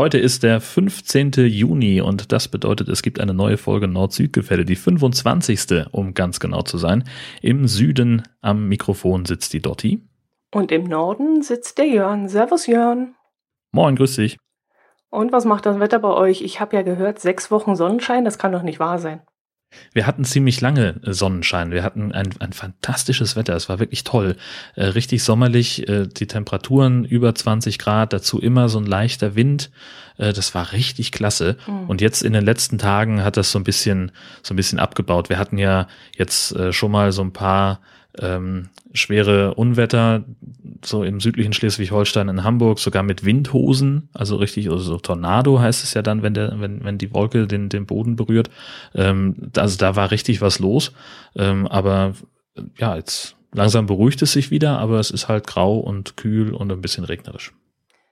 Heute ist der 15. Juni und das bedeutet, es gibt eine neue Folge Nord-Süd-Gefälle, die 25. um ganz genau zu sein. Im Süden am Mikrofon sitzt die Dotti. Und im Norden sitzt der Jörn. Servus Jörn. Moin, grüß dich. Und was macht das Wetter bei euch? Ich habe ja gehört, sechs Wochen Sonnenschein, das kann doch nicht wahr sein. Wir hatten ziemlich lange äh, Sonnenschein. Wir hatten ein, ein fantastisches Wetter. Es war wirklich toll. Äh, richtig sommerlich, äh, die Temperaturen über 20 Grad, dazu immer so ein leichter Wind. Äh, das war richtig klasse. Mhm. Und jetzt in den letzten Tagen hat das so ein bisschen, so ein bisschen abgebaut. Wir hatten ja jetzt äh, schon mal so ein paar ähm, schwere Unwetter, so im südlichen Schleswig-Holstein in Hamburg, sogar mit Windhosen, also richtig, also so Tornado heißt es ja dann, wenn der, wenn, wenn die Wolke den, den Boden berührt. Ähm, also da war richtig was los. Ähm, aber ja, jetzt langsam beruhigt es sich wieder, aber es ist halt grau und kühl und ein bisschen regnerisch.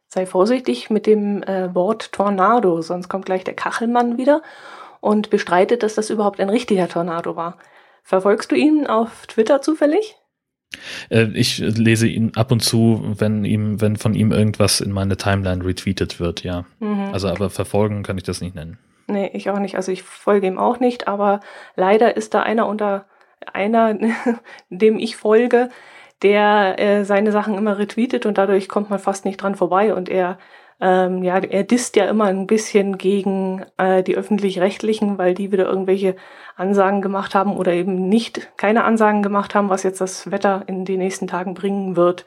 Sei vorsichtig mit dem äh, Wort Tornado, sonst kommt gleich der Kachelmann wieder und bestreitet, dass das überhaupt ein richtiger Tornado war. Verfolgst du ihn auf Twitter zufällig? Äh, ich lese ihn ab und zu, wenn ihm, wenn von ihm irgendwas in meine Timeline retweetet wird, ja. Mhm. Also aber verfolgen kann ich das nicht nennen. Nee, ich auch nicht. Also ich folge ihm auch nicht, aber leider ist da einer unter einer, dem ich folge, der äh, seine Sachen immer retweetet und dadurch kommt man fast nicht dran vorbei und er ähm, ja, er disst ja immer ein bisschen gegen äh, die öffentlich-rechtlichen, weil die wieder irgendwelche Ansagen gemacht haben oder eben nicht keine Ansagen gemacht haben, was jetzt das Wetter in den nächsten Tagen bringen wird.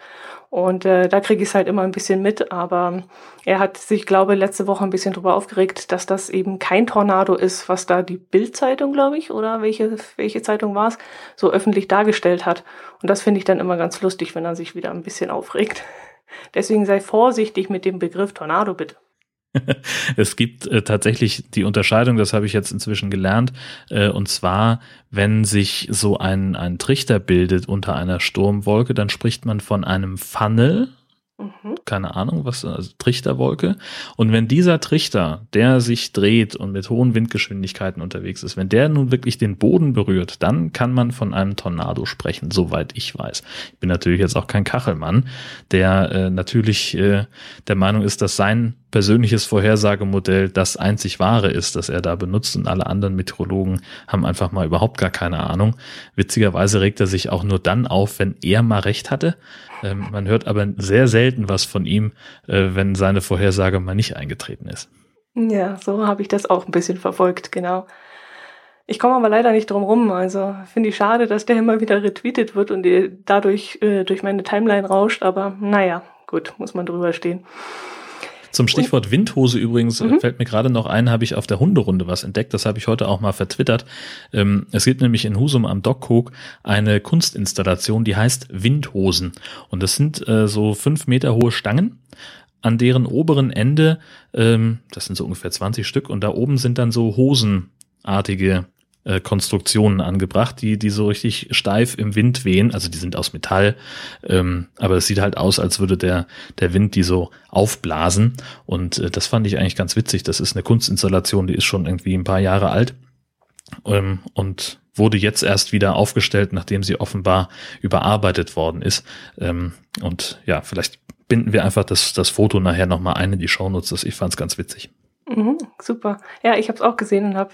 Und äh, da kriege ich es halt immer ein bisschen mit, aber er hat sich, glaube letzte Woche ein bisschen drüber aufgeregt, dass das eben kein Tornado ist, was da die Bild-Zeitung, glaube ich, oder welche, welche Zeitung war es, so öffentlich dargestellt hat. Und das finde ich dann immer ganz lustig, wenn er sich wieder ein bisschen aufregt. Deswegen sei vorsichtig mit dem Begriff Tornado, bitte. es gibt äh, tatsächlich die Unterscheidung, das habe ich jetzt inzwischen gelernt, äh, und zwar, wenn sich so ein, ein Trichter bildet unter einer Sturmwolke, dann spricht man von einem Funnel, Mhm. Keine Ahnung, was, also Trichterwolke. Und wenn dieser Trichter, der sich dreht und mit hohen Windgeschwindigkeiten unterwegs ist, wenn der nun wirklich den Boden berührt, dann kann man von einem Tornado sprechen, soweit ich weiß. Ich bin natürlich jetzt auch kein Kachelmann, der äh, natürlich äh, der Meinung ist, dass sein persönliches Vorhersagemodell das einzig wahre ist, das er da benutzt und alle anderen Meteorologen haben einfach mal überhaupt gar keine Ahnung. Witzigerweise regt er sich auch nur dann auf, wenn er mal recht hatte. Ähm, man hört aber sehr selten was von ihm, äh, wenn seine Vorhersage mal nicht eingetreten ist. Ja, so habe ich das auch ein bisschen verfolgt, genau. Ich komme aber leider nicht drum rum. Also finde ich schade, dass der immer wieder retweetet wird und dadurch äh, durch meine Timeline rauscht. Aber naja, gut, muss man drüber stehen. Zum Stichwort Windhose übrigens mhm. fällt mir gerade noch ein, habe ich auf der Hunderunde was entdeckt. Das habe ich heute auch mal vertwittert. Ähm, es gibt nämlich in Husum am Dockhook eine Kunstinstallation, die heißt Windhosen. Und das sind äh, so fünf Meter hohe Stangen an deren oberen Ende, ähm, das sind so ungefähr 20 Stück, und da oben sind dann so hosenartige äh, Konstruktionen angebracht, die, die so richtig steif im Wind wehen. Also die sind aus Metall, ähm, aber es sieht halt aus, als würde der, der Wind die so aufblasen. Und äh, das fand ich eigentlich ganz witzig. Das ist eine Kunstinstallation, die ist schon irgendwie ein paar Jahre alt. Ähm, und wurde jetzt erst wieder aufgestellt, nachdem sie offenbar überarbeitet worden ist. Ähm, und ja, vielleicht binden wir einfach das, das Foto nachher nochmal ein in die Shownotes. Ich fand es ganz witzig. Mhm, super. Ja, ich habe es auch gesehen und habe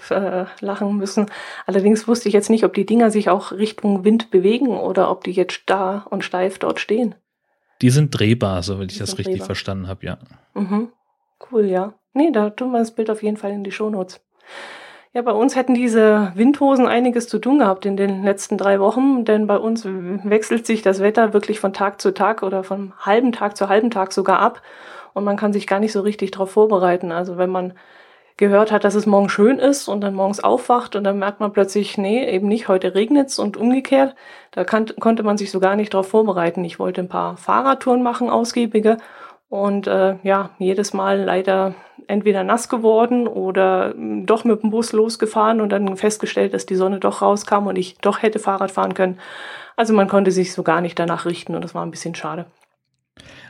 äh, lachen müssen. Allerdings wusste ich jetzt nicht, ob die Dinger sich auch Richtung Wind bewegen oder ob die jetzt starr und steif dort stehen. Die sind drehbar, so wenn ich das richtig drehbar. verstanden habe, ja. Mhm. Cool, ja. Nee, da tun wir das Bild auf jeden Fall in die Shownotes. Ja, bei uns hätten diese Windhosen einiges zu tun gehabt in den letzten drei Wochen, denn bei uns wechselt sich das Wetter wirklich von Tag zu Tag oder von halben Tag zu halben Tag sogar ab und man kann sich gar nicht so richtig darauf vorbereiten. Also wenn man gehört hat, dass es morgen schön ist und dann morgens aufwacht und dann merkt man plötzlich, nee, eben nicht, heute regnet's und umgekehrt. Da kann, konnte man sich so gar nicht darauf vorbereiten. Ich wollte ein paar Fahrradtouren machen, ausgiebige. Und äh, ja, jedes Mal leider entweder nass geworden oder hm, doch mit dem Bus losgefahren und dann festgestellt, dass die Sonne doch rauskam und ich doch hätte Fahrrad fahren können. Also man konnte sich so gar nicht danach richten und das war ein bisschen schade.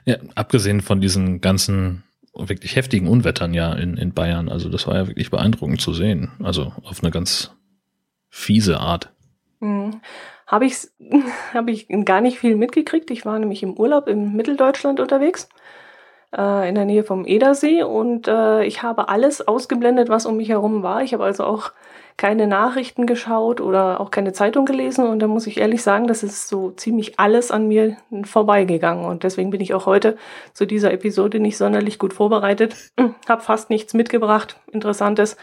Ja, abgesehen von diesen ganzen wirklich heftigen Unwettern ja in, in Bayern. Also das war ja wirklich beeindruckend zu sehen. Also auf eine ganz fiese Art. Mhm. Habe ich, hab ich gar nicht viel mitgekriegt. Ich war nämlich im Urlaub in Mitteldeutschland unterwegs. Äh, in der Nähe vom Edersee. Und äh, ich habe alles ausgeblendet, was um mich herum war. Ich habe also auch keine Nachrichten geschaut oder auch keine Zeitung gelesen. Und da muss ich ehrlich sagen, das ist so ziemlich alles an mir vorbeigegangen. Und deswegen bin ich auch heute zu dieser Episode nicht sonderlich gut vorbereitet, habe fast nichts mitgebracht, interessantes,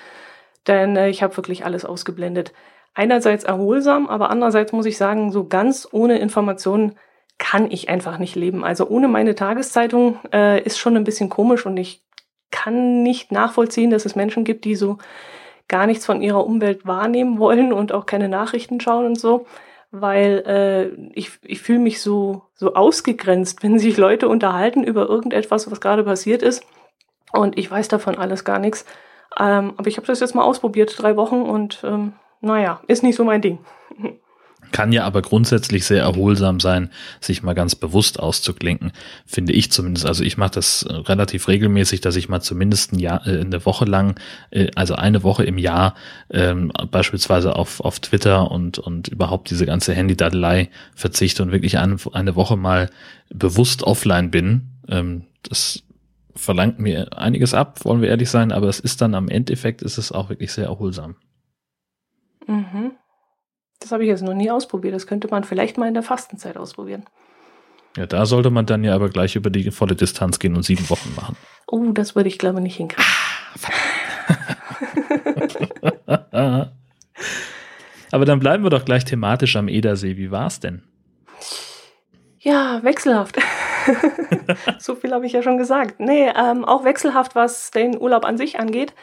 denn äh, ich habe wirklich alles ausgeblendet. Einerseits erholsam, aber andererseits muss ich sagen, so ganz ohne Informationen kann ich einfach nicht leben. Also ohne meine Tageszeitung äh, ist schon ein bisschen komisch und ich kann nicht nachvollziehen, dass es Menschen gibt, die so gar nichts von ihrer Umwelt wahrnehmen wollen und auch keine Nachrichten schauen und so, weil äh, ich, ich fühle mich so, so ausgegrenzt, wenn sich Leute unterhalten über irgendetwas, was gerade passiert ist und ich weiß davon alles gar nichts. Ähm, aber ich habe das jetzt mal ausprobiert, drei Wochen und ähm, naja, ist nicht so mein Ding. Kann ja aber grundsätzlich sehr erholsam sein, sich mal ganz bewusst auszuklinken, finde ich zumindest. Also ich mache das äh, relativ regelmäßig, dass ich mal zumindest ein Jahr, äh, eine Woche lang, äh, also eine Woche im Jahr, ähm, beispielsweise auf, auf Twitter und, und überhaupt diese ganze Handy-Dadelei verzichte und wirklich eine, Woche mal bewusst offline bin. Ähm, das verlangt mir einiges ab, wollen wir ehrlich sein, aber es ist dann am Endeffekt ist es auch wirklich sehr erholsam. Mhm. Das habe ich jetzt noch nie ausprobiert. Das könnte man vielleicht mal in der Fastenzeit ausprobieren. Ja, da sollte man dann ja aber gleich über die volle Distanz gehen und sieben Wochen machen. Oh, das würde ich glaube nicht hinkriegen. aber dann bleiben wir doch gleich thematisch am Edersee. Wie war es denn? Ja, wechselhaft. so viel habe ich ja schon gesagt. Nee, ähm, auch wechselhaft, was den Urlaub an sich angeht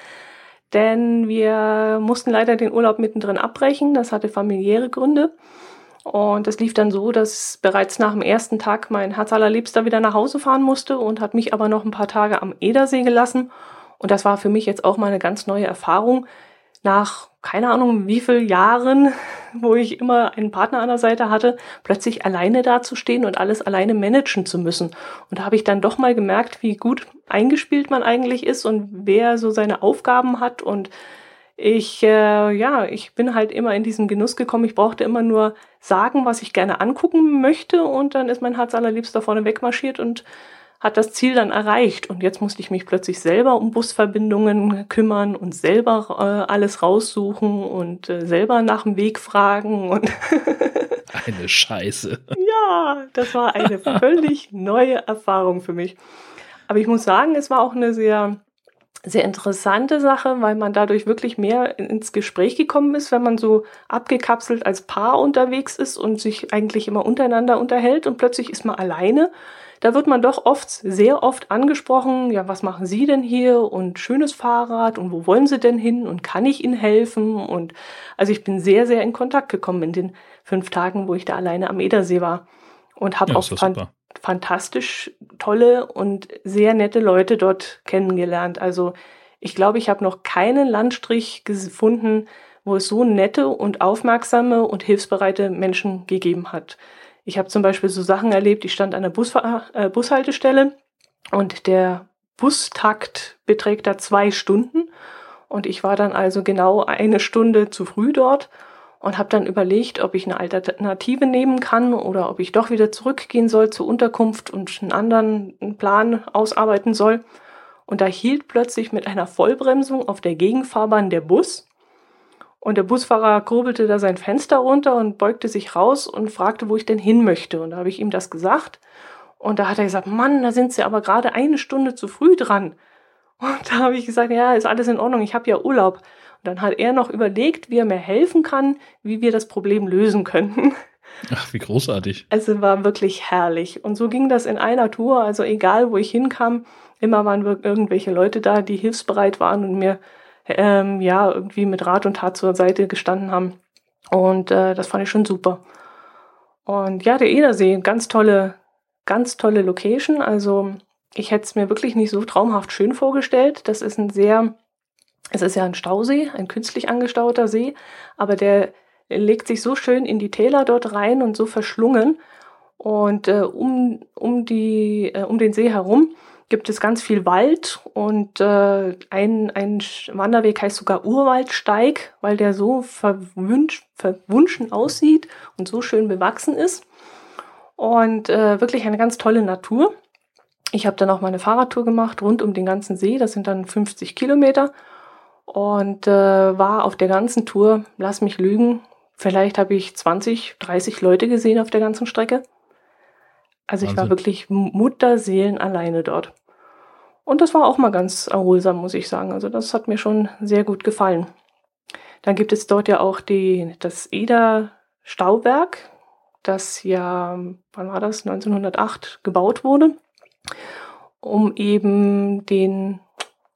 denn wir mussten leider den Urlaub mittendrin abbrechen. Das hatte familiäre Gründe. Und es lief dann so, dass bereits nach dem ersten Tag mein Herz allerliebster wieder nach Hause fahren musste und hat mich aber noch ein paar Tage am Edersee gelassen. Und das war für mich jetzt auch mal eine ganz neue Erfahrung, nach keine Ahnung wie viel Jahren, wo ich immer einen Partner an der Seite hatte, plötzlich alleine dazustehen und alles alleine managen zu müssen. Und da habe ich dann doch mal gemerkt, wie gut eingespielt man eigentlich ist und wer so seine Aufgaben hat. Und ich, äh, ja, ich bin halt immer in diesen Genuss gekommen. Ich brauchte immer nur sagen, was ich gerne angucken möchte. Und dann ist mein Herz allerliebster vorne wegmarschiert und hat das Ziel dann erreicht und jetzt musste ich mich plötzlich selber um Busverbindungen kümmern und selber äh, alles raussuchen und äh, selber nach dem Weg fragen und eine Scheiße. Ja, das war eine völlig neue Erfahrung für mich. Aber ich muss sagen, es war auch eine sehr sehr interessante Sache, weil man dadurch wirklich mehr ins Gespräch gekommen ist, wenn man so abgekapselt als Paar unterwegs ist und sich eigentlich immer untereinander unterhält und plötzlich ist man alleine da wird man doch oft, sehr oft angesprochen, ja, was machen Sie denn hier und schönes Fahrrad und wo wollen Sie denn hin und kann ich Ihnen helfen? Und also ich bin sehr, sehr in Kontakt gekommen in den fünf Tagen, wo ich da alleine am Edersee war und habe ja, auch fan fantastisch tolle und sehr nette Leute dort kennengelernt. Also ich glaube, ich habe noch keinen Landstrich gefunden, wo es so nette und aufmerksame und hilfsbereite Menschen gegeben hat. Ich habe zum Beispiel so Sachen erlebt, ich stand an der Busfahr äh, Bushaltestelle und der Bustakt beträgt da zwei Stunden und ich war dann also genau eine Stunde zu früh dort und habe dann überlegt, ob ich eine Alternative nehmen kann oder ob ich doch wieder zurückgehen soll zur Unterkunft und einen anderen Plan ausarbeiten soll. Und da hielt plötzlich mit einer Vollbremsung auf der Gegenfahrbahn der Bus und der Busfahrer kurbelte da sein Fenster runter und beugte sich raus und fragte, wo ich denn hin möchte. Und da habe ich ihm das gesagt. Und da hat er gesagt, Mann, da sind Sie aber gerade eine Stunde zu früh dran. Und da habe ich gesagt, ja, ist alles in Ordnung, ich habe ja Urlaub. Und dann hat er noch überlegt, wie er mir helfen kann, wie wir das Problem lösen könnten. Ach, wie großartig. Also war wirklich herrlich. Und so ging das in einer Tour. Also egal, wo ich hinkam, immer waren irgendwelche Leute da, die hilfsbereit waren und mir ähm, ja irgendwie mit Rat und Tat zur Seite gestanden haben. Und äh, das fand ich schon super. Und ja, der Edersee, ganz tolle, ganz tolle Location. Also ich hätte es mir wirklich nicht so traumhaft schön vorgestellt. Das ist ein sehr, es ist ja ein Stausee, ein künstlich angestauter See, aber der legt sich so schön in die Täler dort rein und so verschlungen. Und äh, um, um, die, äh, um den See herum gibt es ganz viel Wald und äh, ein, ein Wanderweg heißt sogar Urwaldsteig, weil der so verwünsch, verwunschen aussieht und so schön bewachsen ist. Und äh, wirklich eine ganz tolle Natur. ich habe dann auch mal eine Fahrradtour gemacht rund um den ganzen See. Das sind dann 50 Kilometer. Und äh, war auf der ganzen Tour, lass mich lügen, vielleicht habe ich 20, 30 Leute gesehen auf der ganzen Strecke. Also ich war wirklich Mutterseelen alleine dort. Und das war auch mal ganz erholsam, muss ich sagen. Also das hat mir schon sehr gut gefallen. Dann gibt es dort ja auch die, das Eder-Stauwerk, das ja, wann war das, 1908 gebaut wurde, um eben den,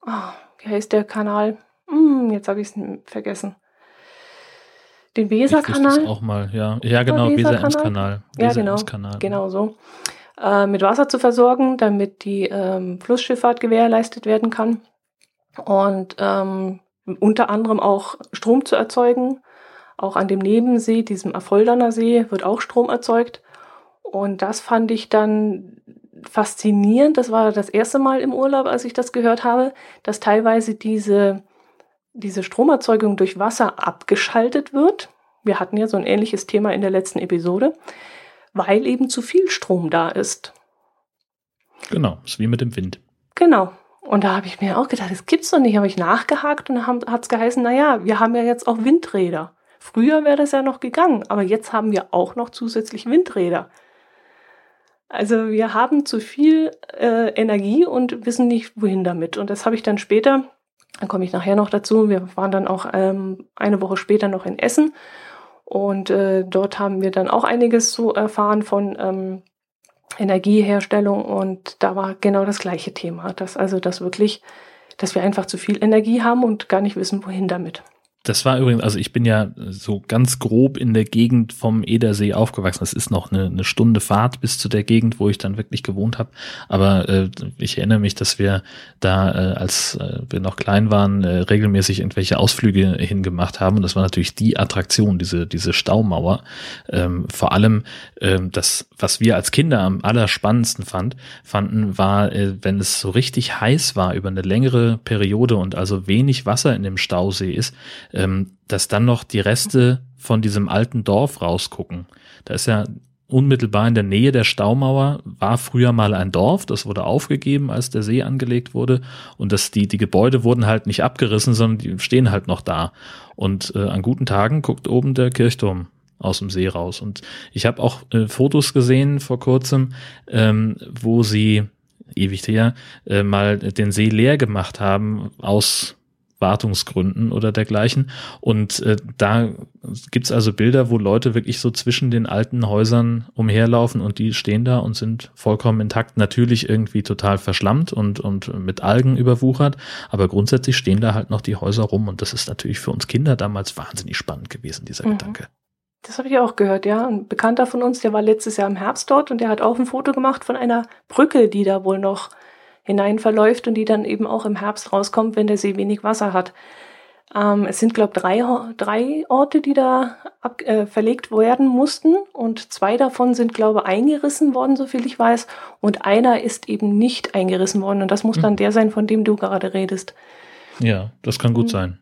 oh, wie heißt der Kanal? Hm, jetzt habe ich es vergessen. Den Weserkanal. auch mal, ja. Ja, genau, Weser-Ems-Kanal. ja, genau, genau so. Äh, mit Wasser zu versorgen, damit die ähm, Flussschifffahrt gewährleistet werden kann. Und ähm, unter anderem auch Strom zu erzeugen. Auch an dem Nebensee, diesem Affolderner See, wird auch Strom erzeugt. Und das fand ich dann faszinierend. Das war das erste Mal im Urlaub, als ich das gehört habe, dass teilweise diese, diese Stromerzeugung durch Wasser abgeschaltet wird. Wir hatten ja so ein ähnliches Thema in der letzten Episode, weil eben zu viel Strom da ist. Genau, ist wie mit dem Wind. Genau. Und da habe ich mir auch gedacht, das gibt's doch nicht. Habe ich nachgehakt und dann hat es geheißen, naja, wir haben ja jetzt auch Windräder. Früher wäre das ja noch gegangen, aber jetzt haben wir auch noch zusätzlich Windräder. Also wir haben zu viel äh, Energie und wissen nicht, wohin damit. Und das habe ich dann später, dann komme ich nachher noch dazu, wir waren dann auch ähm, eine Woche später noch in Essen und äh, dort haben wir dann auch einiges so erfahren von ähm, Energieherstellung und da war genau das gleiche Thema, dass also das wirklich, dass wir einfach zu viel Energie haben und gar nicht wissen, wohin damit. Das war übrigens, also ich bin ja so ganz grob in der Gegend vom Edersee aufgewachsen. Das ist noch eine, eine Stunde Fahrt bis zu der Gegend, wo ich dann wirklich gewohnt habe. Aber äh, ich erinnere mich, dass wir da, äh, als äh, wir noch klein waren, äh, regelmäßig irgendwelche Ausflüge hingemacht haben. Und das war natürlich die Attraktion, diese, diese Staumauer. Ähm, vor allem ähm, das, was wir als Kinder am allerspannendsten fand, fanden, war, äh, wenn es so richtig heiß war über eine längere Periode und also wenig Wasser in dem Stausee ist, ähm, dass dann noch die Reste von diesem alten Dorf rausgucken. Da ist ja unmittelbar in der Nähe der Staumauer war früher mal ein Dorf, das wurde aufgegeben, als der See angelegt wurde und dass die, die Gebäude wurden halt nicht abgerissen, sondern die stehen halt noch da. Und äh, an guten Tagen guckt oben der Kirchturm aus dem See raus. Und ich habe auch äh, Fotos gesehen vor kurzem, ähm, wo sie ewig her äh, mal den See leer gemacht haben aus Wartungsgründen oder dergleichen. Und äh, da gibt's also Bilder, wo Leute wirklich so zwischen den alten Häusern umherlaufen und die stehen da und sind vollkommen intakt. Natürlich irgendwie total verschlammt und, und mit Algen überwuchert, aber grundsätzlich stehen da halt noch die Häuser rum und das ist natürlich für uns Kinder damals wahnsinnig spannend gewesen, dieser mhm. Gedanke. Das habe ich auch gehört, ja. Ein Bekannter von uns, der war letztes Jahr im Herbst dort und der hat auch ein Foto gemacht von einer Brücke, die da wohl noch hinein verläuft und die dann eben auch im Herbst rauskommt, wenn der See wenig Wasser hat. Ähm, es sind, glaube ich, drei, drei Orte, die da ab, äh, verlegt werden mussten und zwei davon sind, glaube ich, eingerissen worden, soviel ich weiß, und einer ist eben nicht eingerissen worden und das muss hm. dann der sein, von dem du gerade redest. Ja, das kann gut hm. sein.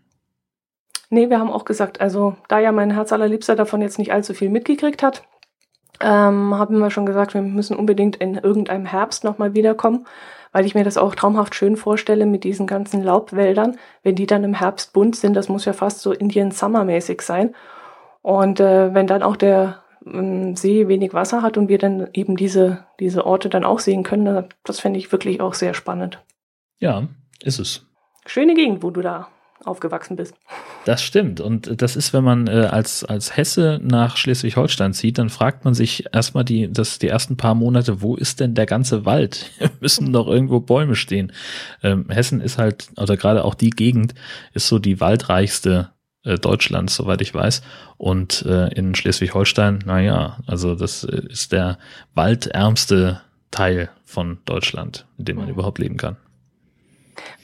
Nee, wir haben auch gesagt, also da ja mein Herz allerliebster davon jetzt nicht allzu viel mitgekriegt hat, ähm, haben wir schon gesagt, wir müssen unbedingt in irgendeinem Herbst nochmal wiederkommen weil ich mir das auch traumhaft schön vorstelle mit diesen ganzen Laubwäldern, wenn die dann im Herbst bunt sind, das muss ja fast so Indian Summer mäßig sein. Und äh, wenn dann auch der äh, See wenig Wasser hat und wir dann eben diese, diese Orte dann auch sehen können, das fände ich wirklich auch sehr spannend. Ja, ist es. Schöne Gegend, wo du da aufgewachsen bist. Das stimmt. Und das ist, wenn man äh, als, als Hesse nach Schleswig-Holstein zieht, dann fragt man sich erstmal die, das, die ersten paar Monate, wo ist denn der ganze Wald? müssen doch irgendwo Bäume stehen. Ähm, Hessen ist halt, oder gerade auch die Gegend, ist so die waldreichste äh, Deutschlands, soweit ich weiß. Und äh, in Schleswig-Holstein, naja, also das äh, ist der waldärmste Teil von Deutschland, in dem man mhm. überhaupt leben kann.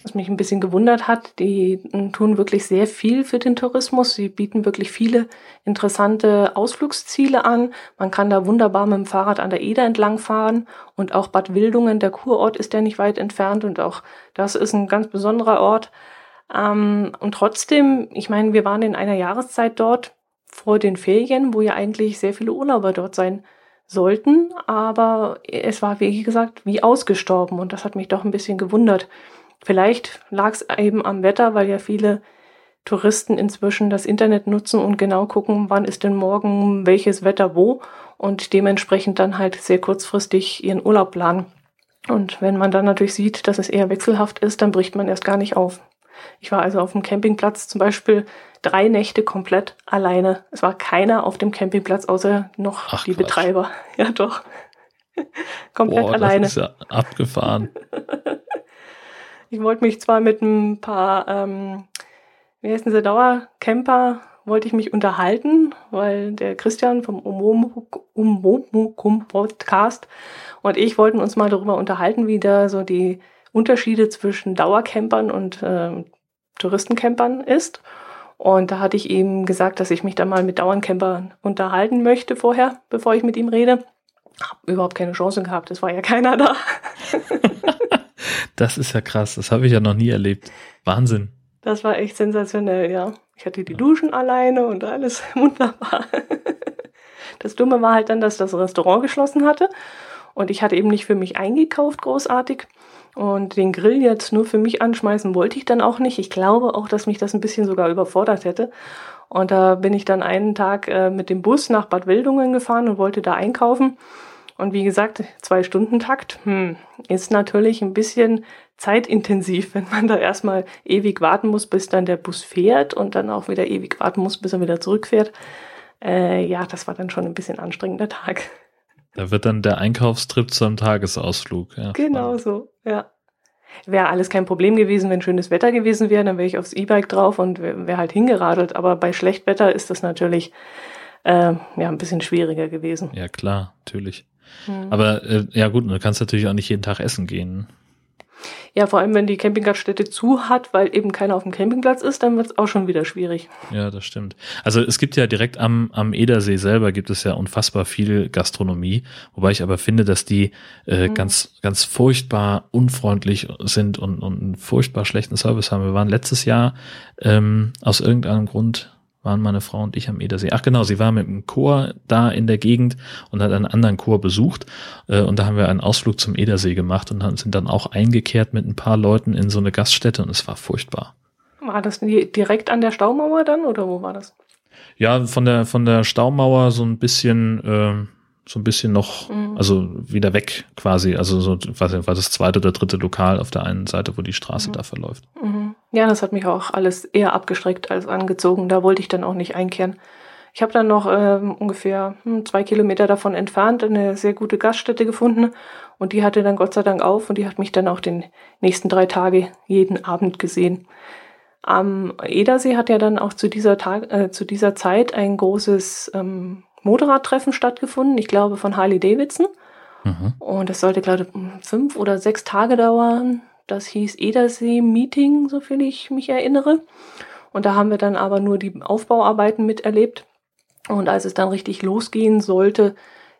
Was mich ein bisschen gewundert hat, die tun wirklich sehr viel für den Tourismus. Sie bieten wirklich viele interessante Ausflugsziele an. Man kann da wunderbar mit dem Fahrrad an der Eder entlang fahren und auch Bad Wildungen, der Kurort, ist ja nicht weit entfernt und auch das ist ein ganz besonderer Ort. Ähm, und trotzdem, ich meine, wir waren in einer Jahreszeit dort vor den Ferien, wo ja eigentlich sehr viele Urlauber dort sein sollten, aber es war, wie gesagt, wie ausgestorben und das hat mich doch ein bisschen gewundert. Vielleicht lag es eben am Wetter, weil ja viele Touristen inzwischen das Internet nutzen und genau gucken, wann ist denn morgen welches Wetter wo und dementsprechend dann halt sehr kurzfristig ihren Urlaub planen. Und wenn man dann natürlich sieht, dass es eher wechselhaft ist, dann bricht man erst gar nicht auf. Ich war also auf dem Campingplatz zum Beispiel drei Nächte komplett alleine. Es war keiner auf dem Campingplatz außer noch Ach, die Quatsch. Betreiber. Ja, doch. komplett Boah, alleine. Das ist ja abgefahren. ich wollte mich zwar mit ein paar, ähm, wie heißen sie, Dauercamper, wollte ich mich unterhalten, weil der Christian vom Umomukum Podcast und ich wollten uns mal darüber unterhalten, wie da so die Unterschiede zwischen Dauercampern und äh, Touristencampern ist. Und da hatte ich ihm gesagt, dass ich mich da mal mit Dauercampern unterhalten möchte vorher, bevor ich mit ihm rede. Hab überhaupt keine Chance gehabt, es war ja keiner da. das ist ja krass, das habe ich ja noch nie erlebt. Wahnsinn. Das war echt sensationell, ja. Ich hatte die Duschen alleine und alles wunderbar. Das Dumme war halt dann, dass das Restaurant geschlossen hatte und ich hatte eben nicht für mich eingekauft, großartig. Und den Grill jetzt nur für mich anschmeißen wollte ich dann auch nicht. Ich glaube auch, dass mich das ein bisschen sogar überfordert hätte. Und da bin ich dann einen Tag äh, mit dem Bus nach Bad Wildungen gefahren und wollte da einkaufen. Und wie gesagt, zwei Stunden Takt hm, ist natürlich ein bisschen zeitintensiv, wenn man da erstmal ewig warten muss, bis dann der Bus fährt und dann auch wieder ewig warten muss, bis er wieder zurückfährt. Äh, ja, das war dann schon ein bisschen anstrengender Tag. Da wird dann der Einkaufstrip zu einem Tagesausflug. Ja, genau spannend. so, ja. Wäre alles kein Problem gewesen, wenn schönes Wetter gewesen wäre, dann wäre ich aufs E-Bike drauf und wäre wär halt hingeradelt. Aber bei Schlechtwetter ist das natürlich äh, ja ein bisschen schwieriger gewesen. Ja, klar, natürlich. Hm. Aber äh, ja gut, du kannst natürlich auch nicht jeden Tag essen gehen. Ja, vor allem, wenn die Campingplatzstätte zu hat, weil eben keiner auf dem Campingplatz ist, dann wird es auch schon wieder schwierig. Ja, das stimmt. Also es gibt ja direkt am, am Edersee selber gibt es ja unfassbar viel Gastronomie, wobei ich aber finde, dass die äh, mhm. ganz, ganz furchtbar unfreundlich sind und, und einen furchtbar schlechten Service haben. Wir waren letztes Jahr ähm, aus irgendeinem Grund waren meine Frau und ich am Edersee. Ach genau, sie war mit einem Chor da in der Gegend und hat einen anderen Chor besucht. Äh, und da haben wir einen Ausflug zum Edersee gemacht und sind dann auch eingekehrt mit ein paar Leuten in so eine Gaststätte und es war furchtbar. War das direkt an der Staumauer dann oder wo war das? Ja, von der, von der Staumauer so ein bisschen, äh, so ein bisschen noch, mhm. also wieder weg quasi. Also so, was war das zweite oder dritte Lokal auf der einen Seite, wo die Straße mhm. da verläuft. Mhm. Ja, das hat mich auch alles eher abgestreckt als angezogen. Da wollte ich dann auch nicht einkehren. Ich habe dann noch ähm, ungefähr hm, zwei Kilometer davon entfernt eine sehr gute Gaststätte gefunden und die hatte dann Gott sei Dank auf und die hat mich dann auch den nächsten drei Tage jeden Abend gesehen. Am Edersee hat ja dann auch zu dieser, Tag, äh, zu dieser Zeit ein großes ähm, Motorradtreffen stattgefunden, ich glaube von Harley Davidson. Mhm. Und das sollte, glaube ich, fünf oder sechs Tage dauern. Das hieß Edersee-Meeting, soviel ich mich erinnere. Und da haben wir dann aber nur die Aufbauarbeiten miterlebt. Und als es dann richtig losgehen sollte,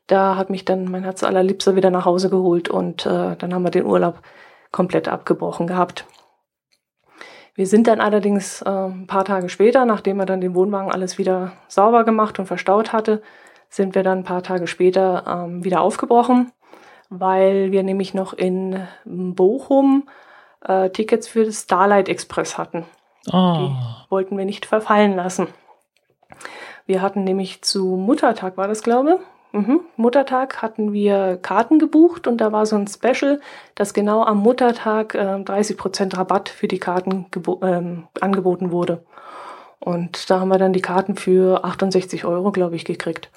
da hat mich dann mein Herz allerliebster wieder nach Hause geholt und äh, dann haben wir den Urlaub komplett abgebrochen gehabt. Wir sind dann allerdings äh, ein paar Tage später, nachdem er dann den Wohnwagen alles wieder sauber gemacht und verstaut hatte, sind wir dann ein paar Tage später ähm, wieder aufgebrochen, weil wir nämlich noch in Bochum äh, Tickets für das Starlight Express hatten. Oh. Die wollten wir nicht verfallen lassen. Wir hatten nämlich zu Muttertag, war das glaube ich, Mhm. Muttertag hatten wir Karten gebucht und da war so ein Special, dass genau am Muttertag äh, 30% Rabatt für die Karten ähm, angeboten wurde. Und da haben wir dann die Karten für 68 Euro, glaube ich, gekriegt.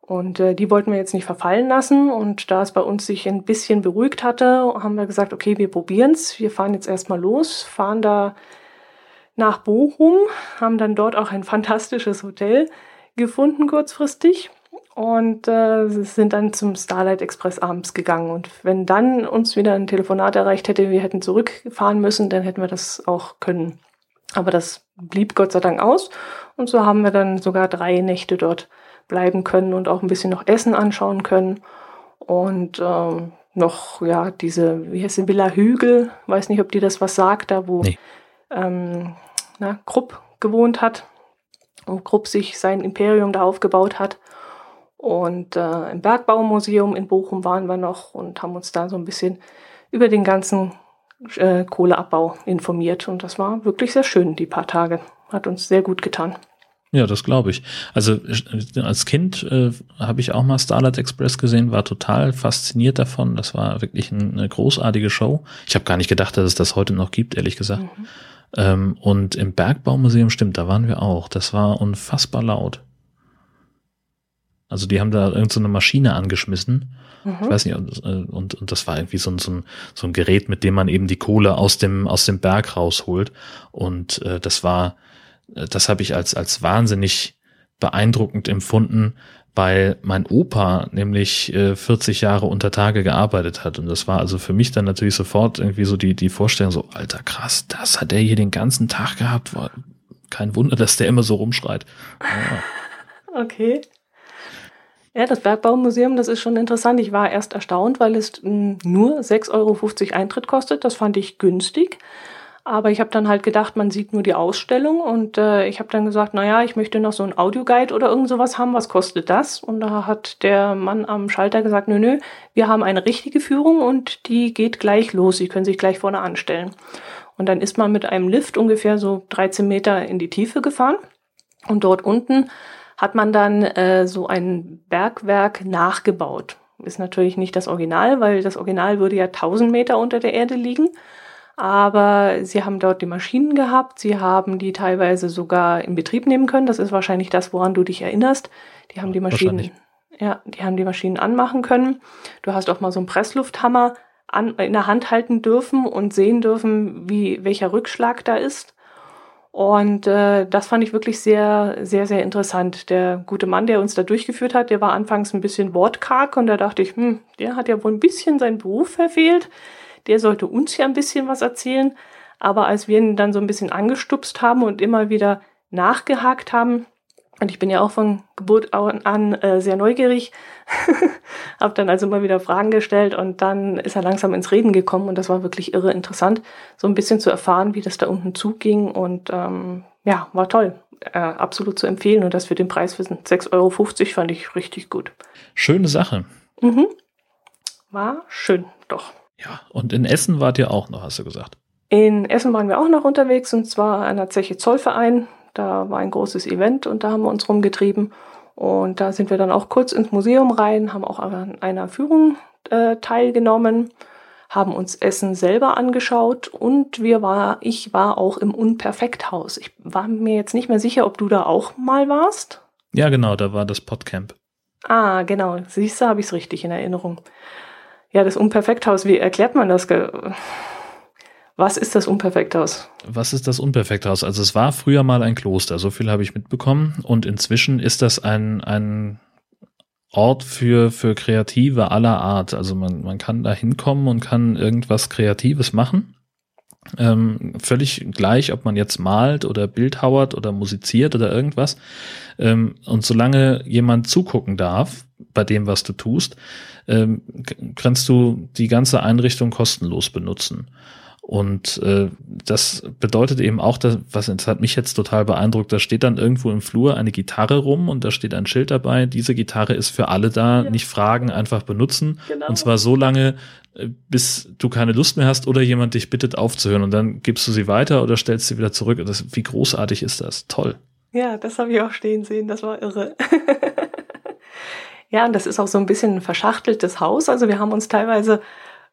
Und äh, die wollten wir jetzt nicht verfallen lassen. Und da es bei uns sich ein bisschen beruhigt hatte, haben wir gesagt, okay, wir probieren's. Wir fahren jetzt erstmal los, fahren da nach Bochum, haben dann dort auch ein fantastisches Hotel gefunden kurzfristig und äh, sind dann zum Starlight Express abends gegangen. Und wenn dann uns wieder ein Telefonat erreicht hätte, wir hätten zurückfahren müssen, dann hätten wir das auch können. Aber das blieb Gott sei Dank aus. Und so haben wir dann sogar drei Nächte dort bleiben können und auch ein bisschen noch Essen anschauen können. Und ähm, noch, ja, diese, wie heißt die, Villa Hügel, weiß nicht, ob die das was sagt, da wo nee. ähm, na, Krupp gewohnt hat und Krupp sich sein Imperium da aufgebaut hat. Und äh, im Bergbaumuseum in Bochum waren wir noch und haben uns da so ein bisschen über den ganzen äh, Kohleabbau informiert. Und das war wirklich sehr schön, die paar Tage. Hat uns sehr gut getan. Ja, das glaube ich. Also äh, als Kind äh, habe ich auch mal Starlight Express gesehen, war total fasziniert davon. Das war wirklich eine großartige Show. Ich habe gar nicht gedacht, dass es das heute noch gibt, ehrlich gesagt. Mhm. Ähm, und im Bergbaumuseum stimmt, da waren wir auch. Das war unfassbar laut. Also die haben da irgendeine so Maschine angeschmissen. Mhm. Ich weiß nicht, und, äh, und, und das war irgendwie so ein, so, ein, so ein Gerät, mit dem man eben die Kohle aus dem, aus dem Berg rausholt. Und äh, das war, äh, das habe ich als, als wahnsinnig beeindruckend empfunden, weil mein Opa nämlich äh, 40 Jahre unter Tage gearbeitet hat. Und das war also für mich dann natürlich sofort irgendwie so die, die Vorstellung, so, alter krass, das hat der hier den ganzen Tag gehabt. Kein Wunder, dass der immer so rumschreit. Ja. Okay. Ja, das Bergbaumuseum, das ist schon interessant. Ich war erst erstaunt, weil es hm, nur 6,50 Euro Eintritt kostet. Das fand ich günstig. Aber ich habe dann halt gedacht, man sieht nur die Ausstellung und äh, ich habe dann gesagt, naja, ich möchte noch so ein Audioguide oder irgend sowas haben, was kostet das? Und da hat der Mann am Schalter gesagt, nö, nö, wir haben eine richtige Führung und die geht gleich los, Sie können sich gleich vorne anstellen. Und dann ist man mit einem Lift ungefähr so 13 Meter in die Tiefe gefahren und dort unten hat man dann äh, so ein Bergwerk nachgebaut. Ist natürlich nicht das Original, weil das Original würde ja 1000 Meter unter der Erde liegen. Aber sie haben dort die Maschinen gehabt, sie haben die teilweise sogar in Betrieb nehmen können. Das ist wahrscheinlich das, woran du dich erinnerst. Die haben die Maschinen, ja, die haben die Maschinen anmachen können. Du hast auch mal so einen Presslufthammer an, in der Hand halten dürfen und sehen dürfen, wie welcher Rückschlag da ist. Und äh, das fand ich wirklich sehr, sehr, sehr interessant. Der gute Mann, der uns da durchgeführt hat, der war anfangs ein bisschen wortkarg und da dachte ich, hm, der hat ja wohl ein bisschen seinen Beruf verfehlt der sollte uns ja ein bisschen was erzählen. Aber als wir ihn dann so ein bisschen angestupst haben und immer wieder nachgehakt haben, und ich bin ja auch von Geburt an äh, sehr neugierig, habe dann also immer wieder Fragen gestellt und dann ist er langsam ins Reden gekommen und das war wirklich irre interessant, so ein bisschen zu erfahren, wie das da unten zuging und ähm, ja, war toll. Äh, absolut zu empfehlen und das für den Preis für 6,50 Euro fand ich richtig gut. Schöne Sache. Mhm. War schön, doch. Ja, und in Essen wart ihr auch noch, hast du gesagt. In Essen waren wir auch noch unterwegs und zwar an der Zeche Zollverein. Da war ein großes Event und da haben wir uns rumgetrieben. Und da sind wir dann auch kurz ins Museum rein, haben auch an einer Führung äh, teilgenommen, haben uns Essen selber angeschaut und wir war, ich war auch im Unperfekthaus. Ich war mir jetzt nicht mehr sicher, ob du da auch mal warst. Ja, genau, da war das Podcamp. Ah, genau. Siehst du, habe ich es richtig in Erinnerung. Ja, das Unperfekthaus, wie erklärt man das? Was ist das Unperfekthaus? Was ist das Unperfekthaus? Also es war früher mal ein Kloster, so viel habe ich mitbekommen. Und inzwischen ist das ein, ein Ort für, für Kreative aller Art. Also man, man kann da hinkommen und kann irgendwas Kreatives machen. Ähm, völlig gleich, ob man jetzt malt oder bildhauert oder musiziert oder irgendwas. Ähm, und solange jemand zugucken darf bei dem, was du tust, ähm, kannst du die ganze Einrichtung kostenlos benutzen. Und äh, das bedeutet eben auch, dass, was das hat mich jetzt total beeindruckt, da steht dann irgendwo im Flur eine Gitarre rum und da steht ein Schild dabei, diese Gitarre ist für alle da, ja. nicht fragen, einfach benutzen. Genau. Und zwar so lange, äh, bis du keine Lust mehr hast oder jemand dich bittet aufzuhören und dann gibst du sie weiter oder stellst sie wieder zurück. Das, wie großartig ist das? Toll. Ja, das habe ich auch stehen sehen, das war irre. Ja, und das ist auch so ein bisschen ein verschachteltes Haus. Also wir haben uns teilweise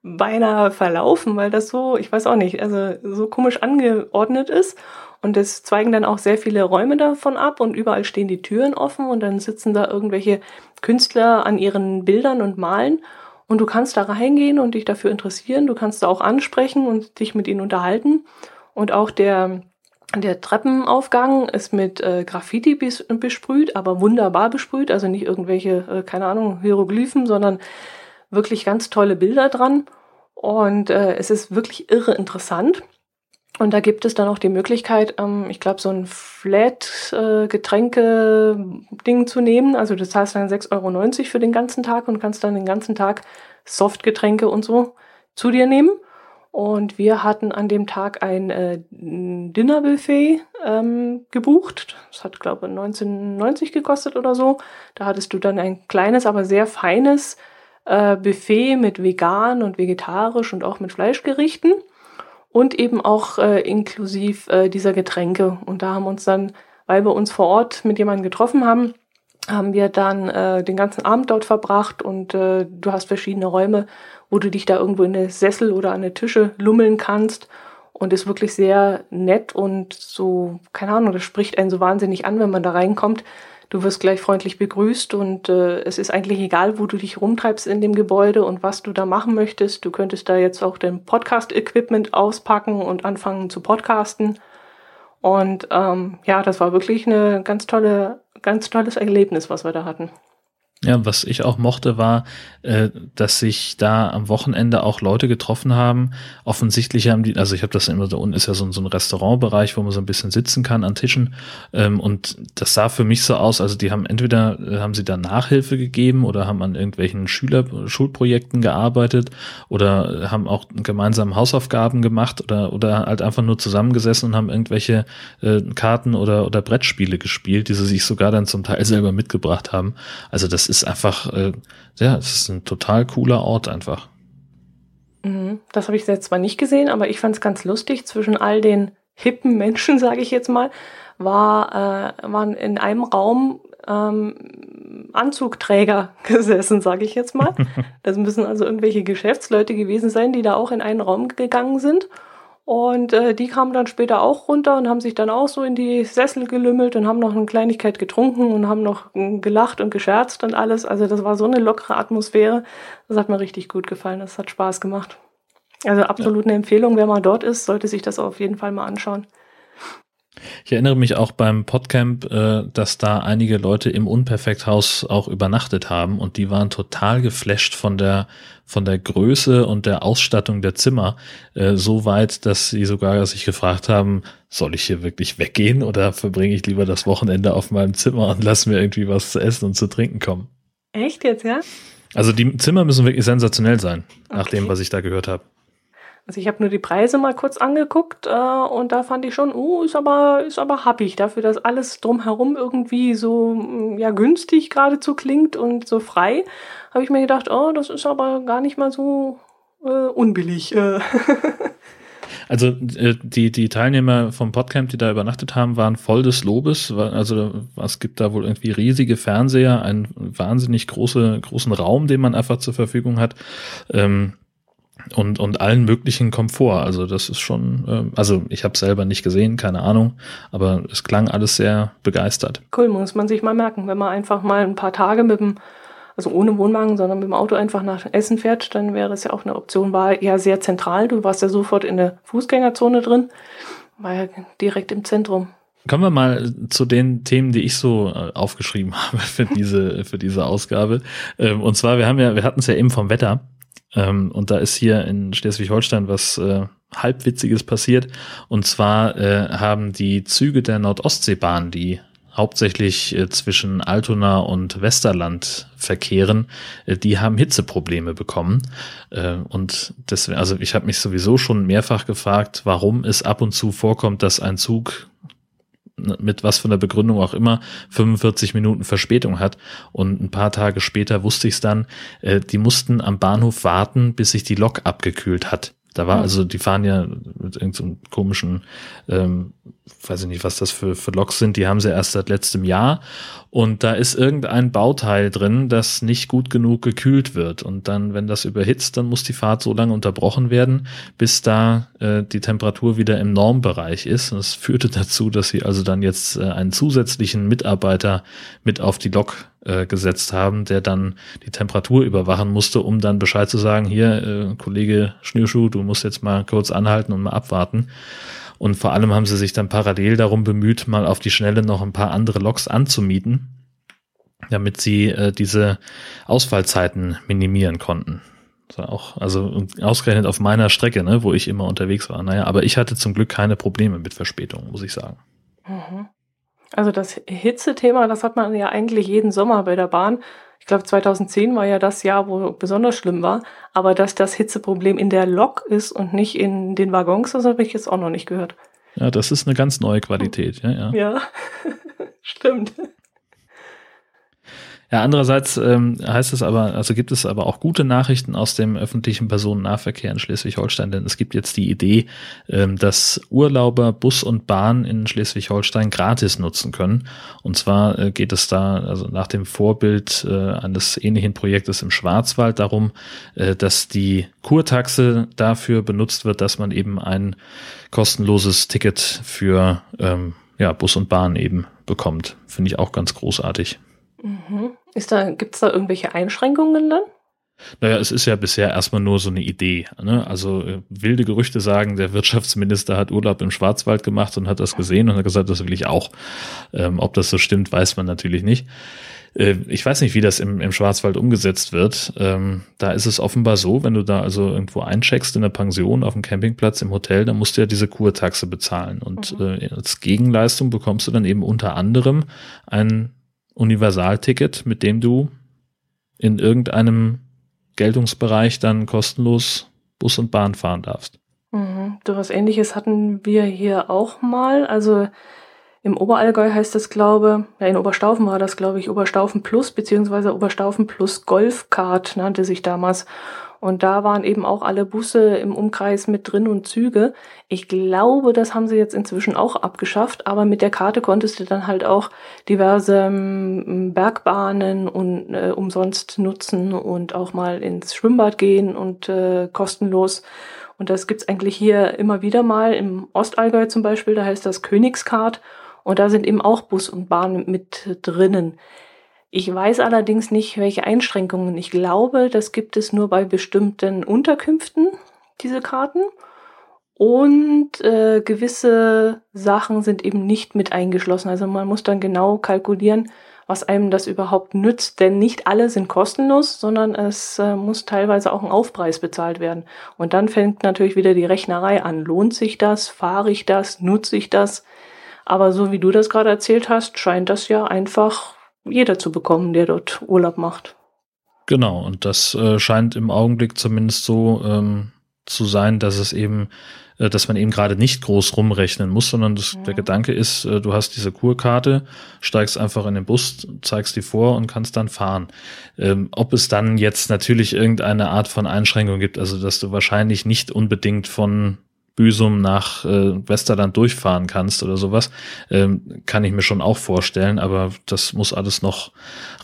beinahe verlaufen, weil das so, ich weiß auch nicht, also so komisch angeordnet ist. Und es zweigen dann auch sehr viele Räume davon ab und überall stehen die Türen offen und dann sitzen da irgendwelche Künstler an ihren Bildern und malen. Und du kannst da reingehen und dich dafür interessieren. Du kannst da auch ansprechen und dich mit ihnen unterhalten. Und auch der der Treppenaufgang ist mit äh, Graffiti bes besprüht, aber wunderbar besprüht, also nicht irgendwelche, äh, keine Ahnung, Hieroglyphen, sondern wirklich ganz tolle Bilder dran. Und äh, es ist wirklich irre interessant. Und da gibt es dann auch die Möglichkeit, ähm, ich glaube, so ein Flat-Getränke-Ding äh, zu nehmen. Also das heißt dann 6,90 Euro für den ganzen Tag und kannst dann den ganzen Tag Softgetränke und so zu dir nehmen. Und wir hatten an dem Tag ein äh, Dinnerbuffet ähm, gebucht. Das hat, glaube ich, 1990 gekostet oder so. Da hattest du dann ein kleines, aber sehr feines äh, Buffet mit vegan und vegetarisch und auch mit Fleischgerichten. Und eben auch äh, inklusiv äh, dieser Getränke. Und da haben uns dann, weil wir uns vor Ort mit jemandem getroffen haben, haben wir dann äh, den ganzen Abend dort verbracht und äh, du hast verschiedene Räume, wo du dich da irgendwo in eine Sessel oder an eine Tische lummeln kannst und ist wirklich sehr nett und so, keine Ahnung, das spricht einen so wahnsinnig an, wenn man da reinkommt. Du wirst gleich freundlich begrüßt und äh, es ist eigentlich egal, wo du dich rumtreibst in dem Gebäude und was du da machen möchtest. Du könntest da jetzt auch dein Podcast-Equipment auspacken und anfangen zu podcasten. Und ähm, ja, das war wirklich eine ganz tolle, ganz tolles Erlebnis, was wir da hatten. Ja, was ich auch mochte, war, äh, dass sich da am Wochenende auch Leute getroffen haben. Offensichtlich haben die, also ich habe das immer, da unten ist ja so, so ein Restaurantbereich, wo man so ein bisschen sitzen kann an Tischen. Ähm, und das sah für mich so aus, also die haben entweder, äh, haben sie da Nachhilfe gegeben oder haben an irgendwelchen Schüler, Schulprojekten gearbeitet oder haben auch gemeinsam Hausaufgaben gemacht oder, oder halt einfach nur zusammengesessen und haben irgendwelche äh, Karten oder, oder Brettspiele gespielt, die sie sich sogar dann zum Teil selber mitgebracht haben. Also das ist einfach, äh, ja, es ist ein total cooler Ort einfach. Mhm. Das habe ich jetzt zwar nicht gesehen, aber ich fand es ganz lustig. Zwischen all den hippen Menschen, sage ich jetzt mal, war, äh, waren in einem Raum ähm, Anzugträger gesessen, sage ich jetzt mal. Das müssen also irgendwelche Geschäftsleute gewesen sein, die da auch in einen Raum gegangen sind. Und äh, die kamen dann später auch runter und haben sich dann auch so in die Sessel gelümmelt und haben noch eine Kleinigkeit getrunken und haben noch äh, gelacht und gescherzt und alles. Also das war so eine lockere Atmosphäre. Das hat mir richtig gut gefallen. Das hat Spaß gemacht. Also absolut eine Empfehlung, wer mal dort ist, sollte sich das auf jeden Fall mal anschauen. Ich erinnere mich auch beim Podcamp, äh, dass da einige Leute im Unperfekthaus auch übernachtet haben und die waren total geflasht von der von der Größe und der Ausstattung der Zimmer äh, so weit, dass sie sogar sich gefragt haben, soll ich hier wirklich weggehen oder verbringe ich lieber das Wochenende auf meinem Zimmer und lass mir irgendwie was zu essen und zu trinken kommen. Echt jetzt, ja? Also die Zimmer müssen wirklich sensationell sein, okay. nach dem, was ich da gehört habe. Also ich habe nur die Preise mal kurz angeguckt äh, und da fand ich schon, oh, ist aber, ist aber happig dafür, dass alles drumherum irgendwie so mm, ja günstig geradezu klingt und so frei. Habe ich mir gedacht, oh, das ist aber gar nicht mal so äh, unbillig. Äh. Also äh, die, die Teilnehmer vom Podcamp, die da übernachtet haben, waren voll des Lobes. Also es gibt da wohl irgendwie riesige Fernseher, einen wahnsinnig große, großen Raum, den man einfach zur Verfügung hat. Ähm, und, und allen möglichen Komfort. Also das ist schon, äh, also ich habe selber nicht gesehen, keine Ahnung, aber es klang alles sehr begeistert. Cool, muss man sich mal merken, wenn man einfach mal ein paar Tage mit dem, also ohne Wohnwagen, sondern mit dem Auto einfach nach Essen fährt, dann wäre es ja auch eine Option. War ja sehr zentral, du warst ja sofort in der Fußgängerzone drin, war ja direkt im Zentrum. Kommen wir mal zu den Themen, die ich so äh, aufgeschrieben habe für diese, für diese Ausgabe. Ähm, und zwar, wir haben ja, wir hatten es ja eben vom Wetter. Ähm, und da ist hier in Schleswig-Holstein was äh, halbwitziges passiert. Und zwar äh, haben die Züge der Nordostseebahn, die hauptsächlich äh, zwischen Altona und Westerland verkehren, äh, die haben Hitzeprobleme bekommen. Äh, und deswegen, also ich habe mich sowieso schon mehrfach gefragt, warum es ab und zu vorkommt, dass ein Zug mit was von der Begründung auch immer 45 Minuten Verspätung hat. Und ein paar Tage später wusste ich es dann, äh, die mussten am Bahnhof warten, bis sich die Lok abgekühlt hat. Da war also, die fahren ja mit irgendeinem so komischen, ähm, weiß ich nicht, was das für, für Loks sind, die haben sie erst seit letztem Jahr und da ist irgendein Bauteil drin, das nicht gut genug gekühlt wird und dann, wenn das überhitzt, dann muss die Fahrt so lange unterbrochen werden, bis da äh, die Temperatur wieder im Normbereich ist. Und das führte dazu, dass sie also dann jetzt äh, einen zusätzlichen Mitarbeiter mit auf die Lok äh, gesetzt haben, der dann die Temperatur überwachen musste, um dann Bescheid zu sagen, hier, äh, Kollege Schnürschuh, du musst jetzt mal kurz anhalten und mal abwarten. Und vor allem haben sie sich dann parallel darum bemüht, mal auf die Schnelle noch ein paar andere Loks anzumieten, damit sie äh, diese Ausfallzeiten minimieren konnten. So auch, also ausgerechnet auf meiner Strecke, ne, wo ich immer unterwegs war. Naja, aber ich hatte zum Glück keine Probleme mit Verspätungen, muss ich sagen. Mhm. Also das Hitzethema, das hat man ja eigentlich jeden Sommer bei der Bahn. Ich glaube 2010 war ja das Jahr, wo besonders schlimm war. Aber dass das Hitzeproblem in der Lok ist und nicht in den Waggons, das habe ich jetzt auch noch nicht gehört. Ja, das ist eine ganz neue Qualität. Ja, ja. ja. stimmt. Ja, andererseits ähm, heißt es aber, also gibt es aber auch gute Nachrichten aus dem öffentlichen Personennahverkehr in Schleswig-Holstein, denn es gibt jetzt die Idee, ähm, dass Urlauber Bus und Bahn in Schleswig-Holstein gratis nutzen können. Und zwar äh, geht es da also nach dem Vorbild äh, eines ähnlichen Projektes im Schwarzwald darum, äh, dass die Kurtaxe dafür benutzt wird, dass man eben ein kostenloses Ticket für ähm, ja, Bus und Bahn eben bekommt. Finde ich auch ganz großartig. Mhm. Ist da, gibt's da irgendwelche Einschränkungen dann? Naja, es ist ja bisher erstmal nur so eine Idee. Ne? Also äh, wilde Gerüchte sagen, der Wirtschaftsminister hat Urlaub im Schwarzwald gemacht und hat das gesehen und hat gesagt, das will ich auch. Ähm, ob das so stimmt, weiß man natürlich nicht. Äh, ich weiß nicht, wie das im, im Schwarzwald umgesetzt wird. Ähm, da ist es offenbar so, wenn du da also irgendwo eincheckst in der Pension, auf dem Campingplatz, im Hotel, dann musst du ja diese Kurtaxe bezahlen. Und mhm. äh, als Gegenleistung bekommst du dann eben unter anderem ein Universalticket, mit dem du in irgendeinem Geltungsbereich dann kostenlos Bus und Bahn fahren darfst. Mhm. So was ähnliches hatten wir hier auch mal. Also im Oberallgäu heißt das, glaube ja, in Oberstaufen war das, glaube ich, Oberstaufen Plus, beziehungsweise Oberstaufen Plus Golfkart nannte sich damals. Und da waren eben auch alle Busse im Umkreis mit drin und Züge. Ich glaube, das haben sie jetzt inzwischen auch abgeschafft, aber mit der Karte konntest du dann halt auch diverse ähm, Bergbahnen und äh, umsonst nutzen und auch mal ins Schwimmbad gehen und äh, kostenlos. Und das gibt's eigentlich hier immer wieder mal im Ostallgäu zum Beispiel, da heißt das Königskart. Und da sind eben auch Bus und Bahn mit drinnen. Ich weiß allerdings nicht, welche Einschränkungen. Ich glaube, das gibt es nur bei bestimmten Unterkünften, diese Karten. Und äh, gewisse Sachen sind eben nicht mit eingeschlossen. Also man muss dann genau kalkulieren, was einem das überhaupt nützt. Denn nicht alle sind kostenlos, sondern es äh, muss teilweise auch ein Aufpreis bezahlt werden. Und dann fängt natürlich wieder die Rechnerei an. Lohnt sich das? Fahre ich das? Nutze ich das? Aber so wie du das gerade erzählt hast, scheint das ja einfach jeder zu bekommen, der dort Urlaub macht. Genau, und das äh, scheint im Augenblick zumindest so ähm, zu sein, dass es eben, äh, dass man eben gerade nicht groß rumrechnen muss, sondern das, ja. der Gedanke ist, äh, du hast diese Kurkarte, steigst einfach in den Bus, zeigst die vor und kannst dann fahren. Ähm, ob es dann jetzt natürlich irgendeine Art von Einschränkung gibt, also dass du wahrscheinlich nicht unbedingt von Büsum nach äh, Westerland durchfahren kannst oder sowas, ähm, kann ich mir schon auch vorstellen, aber das muss alles noch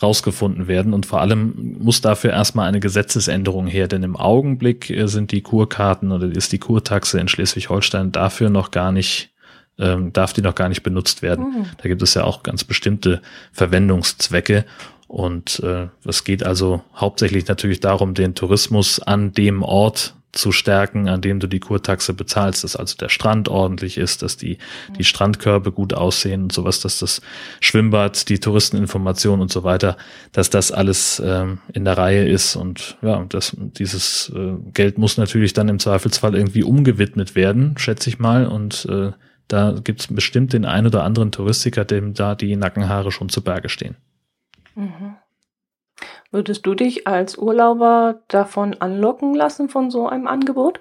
rausgefunden werden und vor allem muss dafür erstmal eine Gesetzesänderung her, denn im Augenblick äh, sind die Kurkarten oder ist die Kurtaxe in Schleswig-Holstein dafür noch gar nicht ähm, darf die noch gar nicht benutzt werden. Mhm. Da gibt es ja auch ganz bestimmte Verwendungszwecke und äh, es geht also hauptsächlich natürlich darum, den Tourismus an dem Ort zu stärken, an dem du die Kurtaxe bezahlst, dass also der Strand ordentlich ist, dass die, die Strandkörbe gut aussehen und sowas, dass das Schwimmbad, die Touristeninformation und so weiter, dass das alles ähm, in der Reihe ist und ja, das, dieses äh, Geld muss natürlich dann im Zweifelsfall irgendwie umgewidmet werden, schätze ich mal und äh, da gibt es bestimmt den einen oder anderen Touristiker, dem da die Nackenhaare schon zu Berge stehen. Mhm. Würdest du dich als Urlauber davon anlocken lassen von so einem Angebot?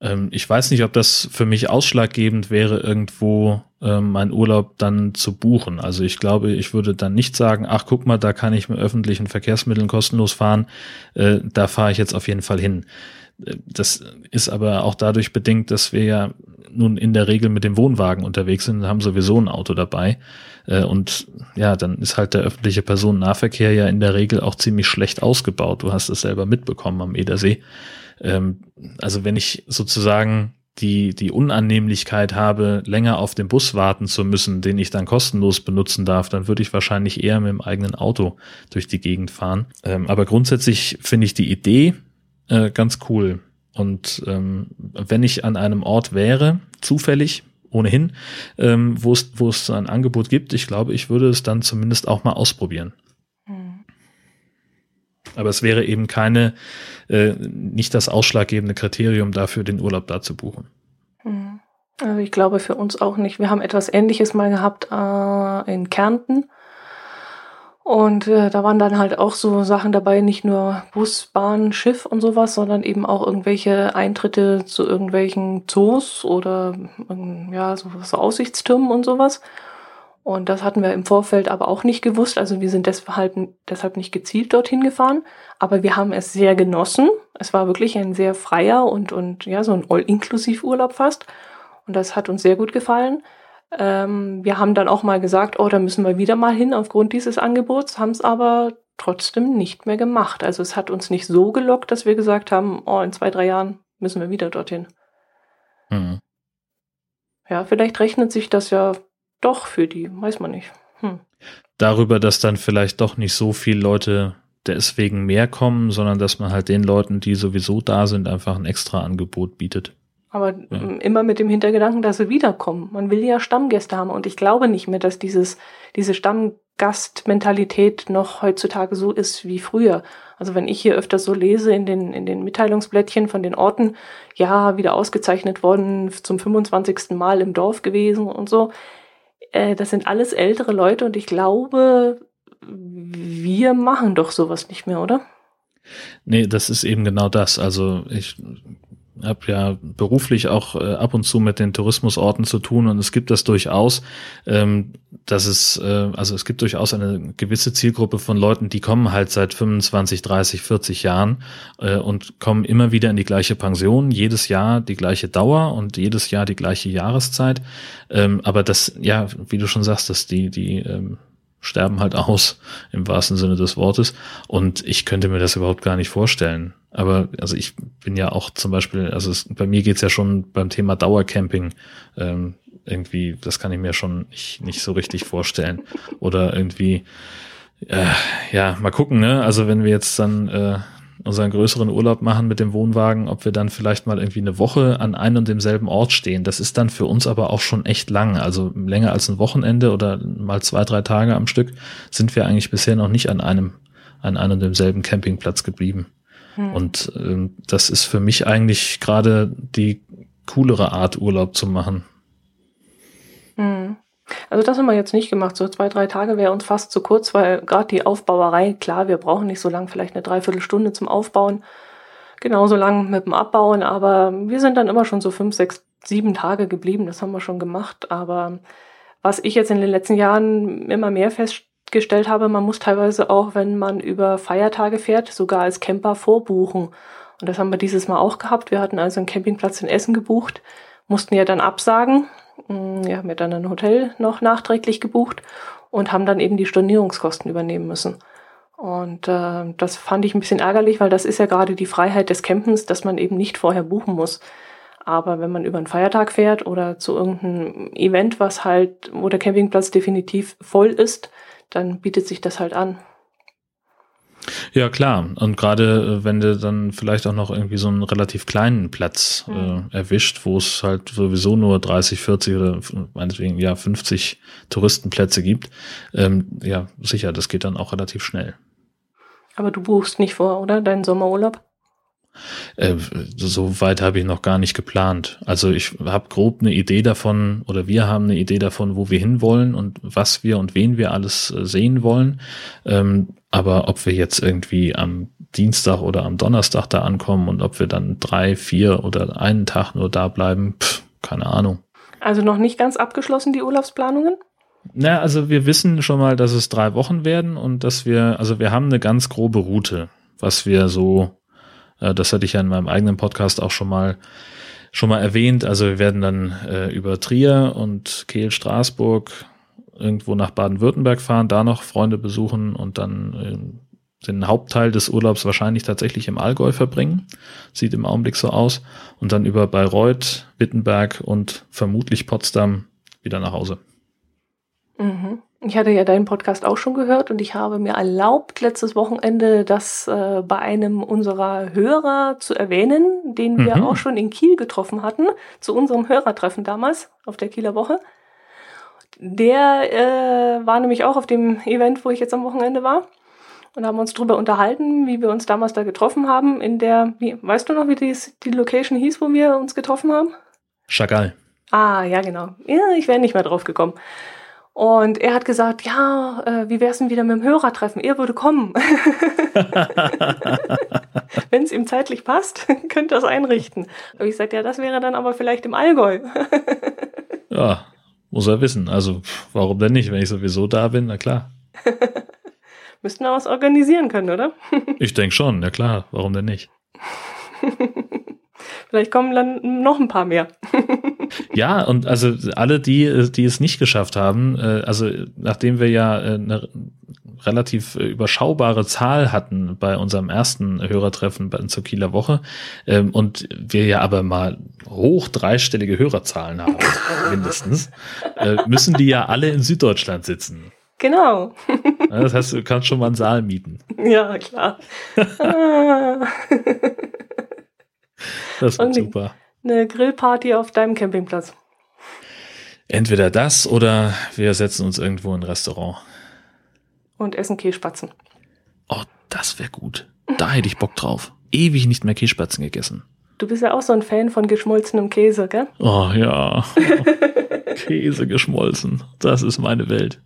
Ähm, ich weiß nicht, ob das für mich ausschlaggebend wäre, irgendwo ähm, meinen Urlaub dann zu buchen. Also ich glaube, ich würde dann nicht sagen, ach guck mal, da kann ich mit öffentlichen Verkehrsmitteln kostenlos fahren, äh, da fahre ich jetzt auf jeden Fall hin. Äh, das ist aber auch dadurch bedingt, dass wir ja nun in der Regel mit dem Wohnwagen unterwegs sind und haben sowieso ein Auto dabei. Äh, und ja, dann ist halt der öffentliche Personennahverkehr ja in der Regel auch ziemlich schlecht ausgebaut. Du hast es selber mitbekommen am Edersee. Ähm, also wenn ich sozusagen die, die Unannehmlichkeit habe, länger auf den Bus warten zu müssen, den ich dann kostenlos benutzen darf, dann würde ich wahrscheinlich eher mit dem eigenen Auto durch die Gegend fahren. Ähm, aber grundsätzlich finde ich die Idee äh, ganz cool. Und ähm, wenn ich an einem Ort wäre, zufällig, ohnehin, ähm, wo es wo es ein Angebot gibt, ich glaube, ich würde es dann zumindest auch mal ausprobieren. Mhm. Aber es wäre eben keine, äh, nicht das ausschlaggebende Kriterium dafür, den Urlaub da zu buchen. Mhm. Also ich glaube für uns auch nicht. Wir haben etwas Ähnliches mal gehabt äh, in Kärnten. Und äh, da waren dann halt auch so Sachen dabei, nicht nur Bus, Bahn, Schiff und sowas, sondern eben auch irgendwelche Eintritte zu irgendwelchen Zoos oder ähm, ja, so, so Aussichtstürmen und sowas. Und das hatten wir im Vorfeld aber auch nicht gewusst. Also wir sind deshalb, deshalb nicht gezielt dorthin gefahren. Aber wir haben es sehr genossen. Es war wirklich ein sehr freier und, und ja, so ein All-Inklusiv-Urlaub fast. Und das hat uns sehr gut gefallen. Ähm, wir haben dann auch mal gesagt, oh, da müssen wir wieder mal hin aufgrund dieses Angebots, haben es aber trotzdem nicht mehr gemacht. Also es hat uns nicht so gelockt, dass wir gesagt haben, oh, in zwei, drei Jahren müssen wir wieder dorthin. Mhm. Ja, vielleicht rechnet sich das ja doch für die, weiß man nicht. Hm. Darüber, dass dann vielleicht doch nicht so viele Leute deswegen mehr kommen, sondern dass man halt den Leuten, die sowieso da sind, einfach ein extra Angebot bietet. Aber ja. immer mit dem Hintergedanken, dass sie wiederkommen. Man will ja Stammgäste haben und ich glaube nicht mehr, dass dieses, diese Stammgastmentalität noch heutzutage so ist wie früher. Also wenn ich hier öfters so lese in den, in den Mitteilungsblättchen von den Orten, ja, wieder ausgezeichnet worden zum 25. Mal im Dorf gewesen und so, äh, das sind alles ältere Leute und ich glaube, wir machen doch sowas nicht mehr, oder? Nee, das ist eben genau das. Also ich habe ja beruflich auch äh, ab und zu mit den Tourismusorten zu tun und es gibt das durchaus, ähm, dass es, äh, also es gibt durchaus eine gewisse Zielgruppe von Leuten, die kommen halt seit 25, 30, 40 Jahren äh, und kommen immer wieder in die gleiche Pension, jedes Jahr die gleiche Dauer und jedes Jahr die gleiche Jahreszeit. Ähm, aber das, ja, wie du schon sagst, dass die, die ähm, sterben halt aus im wahrsten Sinne des Wortes. Und ich könnte mir das überhaupt gar nicht vorstellen. Aber also ich bin ja auch zum Beispiel, also es, bei mir geht's ja schon beim Thema Dauercamping ähm, irgendwie, das kann ich mir schon nicht, nicht so richtig vorstellen. Oder irgendwie, äh, ja, mal gucken, ne? Also wenn wir jetzt dann äh, unseren größeren Urlaub machen mit dem Wohnwagen, ob wir dann vielleicht mal irgendwie eine Woche an einem und demselben Ort stehen. Das ist dann für uns aber auch schon echt lang. Also länger als ein Wochenende oder mal zwei, drei Tage am Stück sind wir eigentlich bisher noch nicht an einem, an einem und demselben Campingplatz geblieben. Hm. Und äh, das ist für mich eigentlich gerade die coolere Art, Urlaub zu machen. Hm. Also das haben wir jetzt nicht gemacht. So zwei, drei Tage wäre uns fast zu kurz, weil gerade die Aufbauerei, klar, wir brauchen nicht so lang, vielleicht eine Dreiviertelstunde zum Aufbauen. Genauso lang mit dem Abbauen, aber wir sind dann immer schon so fünf, sechs, sieben Tage geblieben. Das haben wir schon gemacht. Aber was ich jetzt in den letzten Jahren immer mehr festgestellt habe, man muss teilweise auch, wenn man über Feiertage fährt, sogar als Camper vorbuchen. Und das haben wir dieses Mal auch gehabt. Wir hatten also einen Campingplatz in Essen gebucht, mussten ja dann absagen, Mm, ja, haben wir dann ein Hotel noch nachträglich gebucht und haben dann eben die Stornierungskosten übernehmen müssen. Und äh, das fand ich ein bisschen ärgerlich, weil das ist ja gerade die Freiheit des Campens, dass man eben nicht vorher buchen muss. Aber wenn man über einen Feiertag fährt oder zu irgendeinem Event, was halt, wo der Campingplatz definitiv voll ist, dann bietet sich das halt an. Ja, klar. Und gerade äh, wenn du dann vielleicht auch noch irgendwie so einen relativ kleinen Platz mhm. äh, erwischt, wo es halt sowieso nur 30, 40 oder meinetwegen ja 50 Touristenplätze gibt, ähm, ja, sicher, das geht dann auch relativ schnell. Aber du buchst nicht vor, oder? Deinen Sommerurlaub? Äh, so weit habe ich noch gar nicht geplant. Also ich habe grob eine Idee davon oder wir haben eine Idee davon, wo wir hinwollen und was wir und wen wir alles äh, sehen wollen. Ähm, aber ob wir jetzt irgendwie am Dienstag oder am Donnerstag da ankommen und ob wir dann drei, vier oder einen Tag nur da bleiben, pff, keine Ahnung. Also noch nicht ganz abgeschlossen die Urlaubsplanungen? Na, also wir wissen schon mal, dass es drei Wochen werden und dass wir, also wir haben eine ganz grobe Route, was wir so das hatte ich ja in meinem eigenen Podcast auch schon mal schon mal erwähnt. Also wir werden dann äh, über Trier und Kehl, Straßburg irgendwo nach Baden-Württemberg fahren, da noch Freunde besuchen und dann äh, den Hauptteil des Urlaubs wahrscheinlich tatsächlich im Allgäu verbringen. Sieht im Augenblick so aus. Und dann über Bayreuth, Wittenberg und vermutlich Potsdam wieder nach Hause. Mhm. Ich hatte ja deinen Podcast auch schon gehört und ich habe mir erlaubt, letztes Wochenende das äh, bei einem unserer Hörer zu erwähnen, den wir mhm. auch schon in Kiel getroffen hatten, zu unserem Hörertreffen damals auf der Kieler Woche. Der äh, war nämlich auch auf dem Event, wo ich jetzt am Wochenende war und haben uns darüber unterhalten, wie wir uns damals da getroffen haben. In der, wie, weißt du noch, wie dies, die Location hieß, wo wir uns getroffen haben? Chagall. Ah, ja, genau. Ja, ich wäre nicht mehr drauf gekommen. Und er hat gesagt, ja, äh, wie wär's denn wieder mit dem Hörertreffen? Er würde kommen. Wenn es ihm zeitlich passt, könnte er es einrichten. Aber ich sagte, ja, das wäre dann aber vielleicht im Allgäu. ja, muss er wissen. Also, warum denn nicht? Wenn ich sowieso da bin, na klar. Müssten wir was organisieren können, oder? ich denke schon, na klar. Warum denn nicht? Vielleicht kommen dann noch ein paar mehr. Ja, und also alle, die, die es nicht geschafft haben, äh, also nachdem wir ja äh, eine relativ überschaubare Zahl hatten bei unserem ersten Hörertreffen zur Kieler Woche ähm, und wir ja aber mal hoch dreistellige Hörerzahlen haben, mindestens, äh, müssen die ja alle in Süddeutschland sitzen. Genau. das heißt, du kannst schon mal einen Saal mieten. Ja, klar. Ah. Das wird super. Eine Grillparty auf deinem Campingplatz. Entweder das oder wir setzen uns irgendwo in ein Restaurant. Und essen Kässpatzen. Oh, das wäre gut. Da hätte ich Bock drauf. Ewig nicht mehr Kässpatzen gegessen. Du bist ja auch so ein Fan von geschmolzenem Käse, gell? Oh ja. Käse geschmolzen. Das ist meine Welt.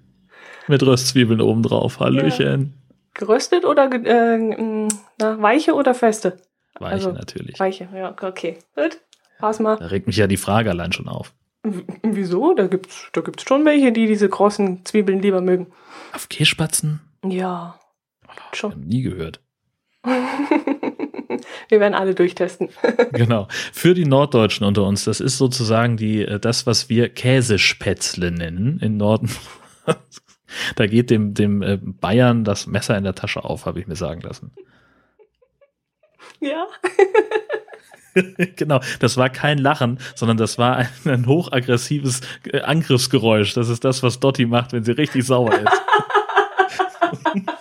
Mit Röstzwiebeln obendrauf. Hallöchen. Ja. Geröstet oder äh, na, weiche oder feste? Weiche also, natürlich. Weiche, ja, okay. Gut. Pass mal. Da regt mich ja die Frage allein schon auf. W wieso? Da gibt's, da gibt's schon welche, die diese krossen Zwiebeln lieber mögen. Auf Kässpatzen? Ja. Schon. Nie gehört. Wir werden alle durchtesten. genau. Für die Norddeutschen unter uns, das ist sozusagen die, äh, das, was wir Käsespätzle nennen in Norden. da geht dem, dem äh, Bayern das Messer in der Tasche auf, habe ich mir sagen lassen. Ja. genau, das war kein Lachen, sondern das war ein, ein hochaggressives äh, Angriffsgeräusch. Das ist das, was Dotti macht, wenn sie richtig sauer ist.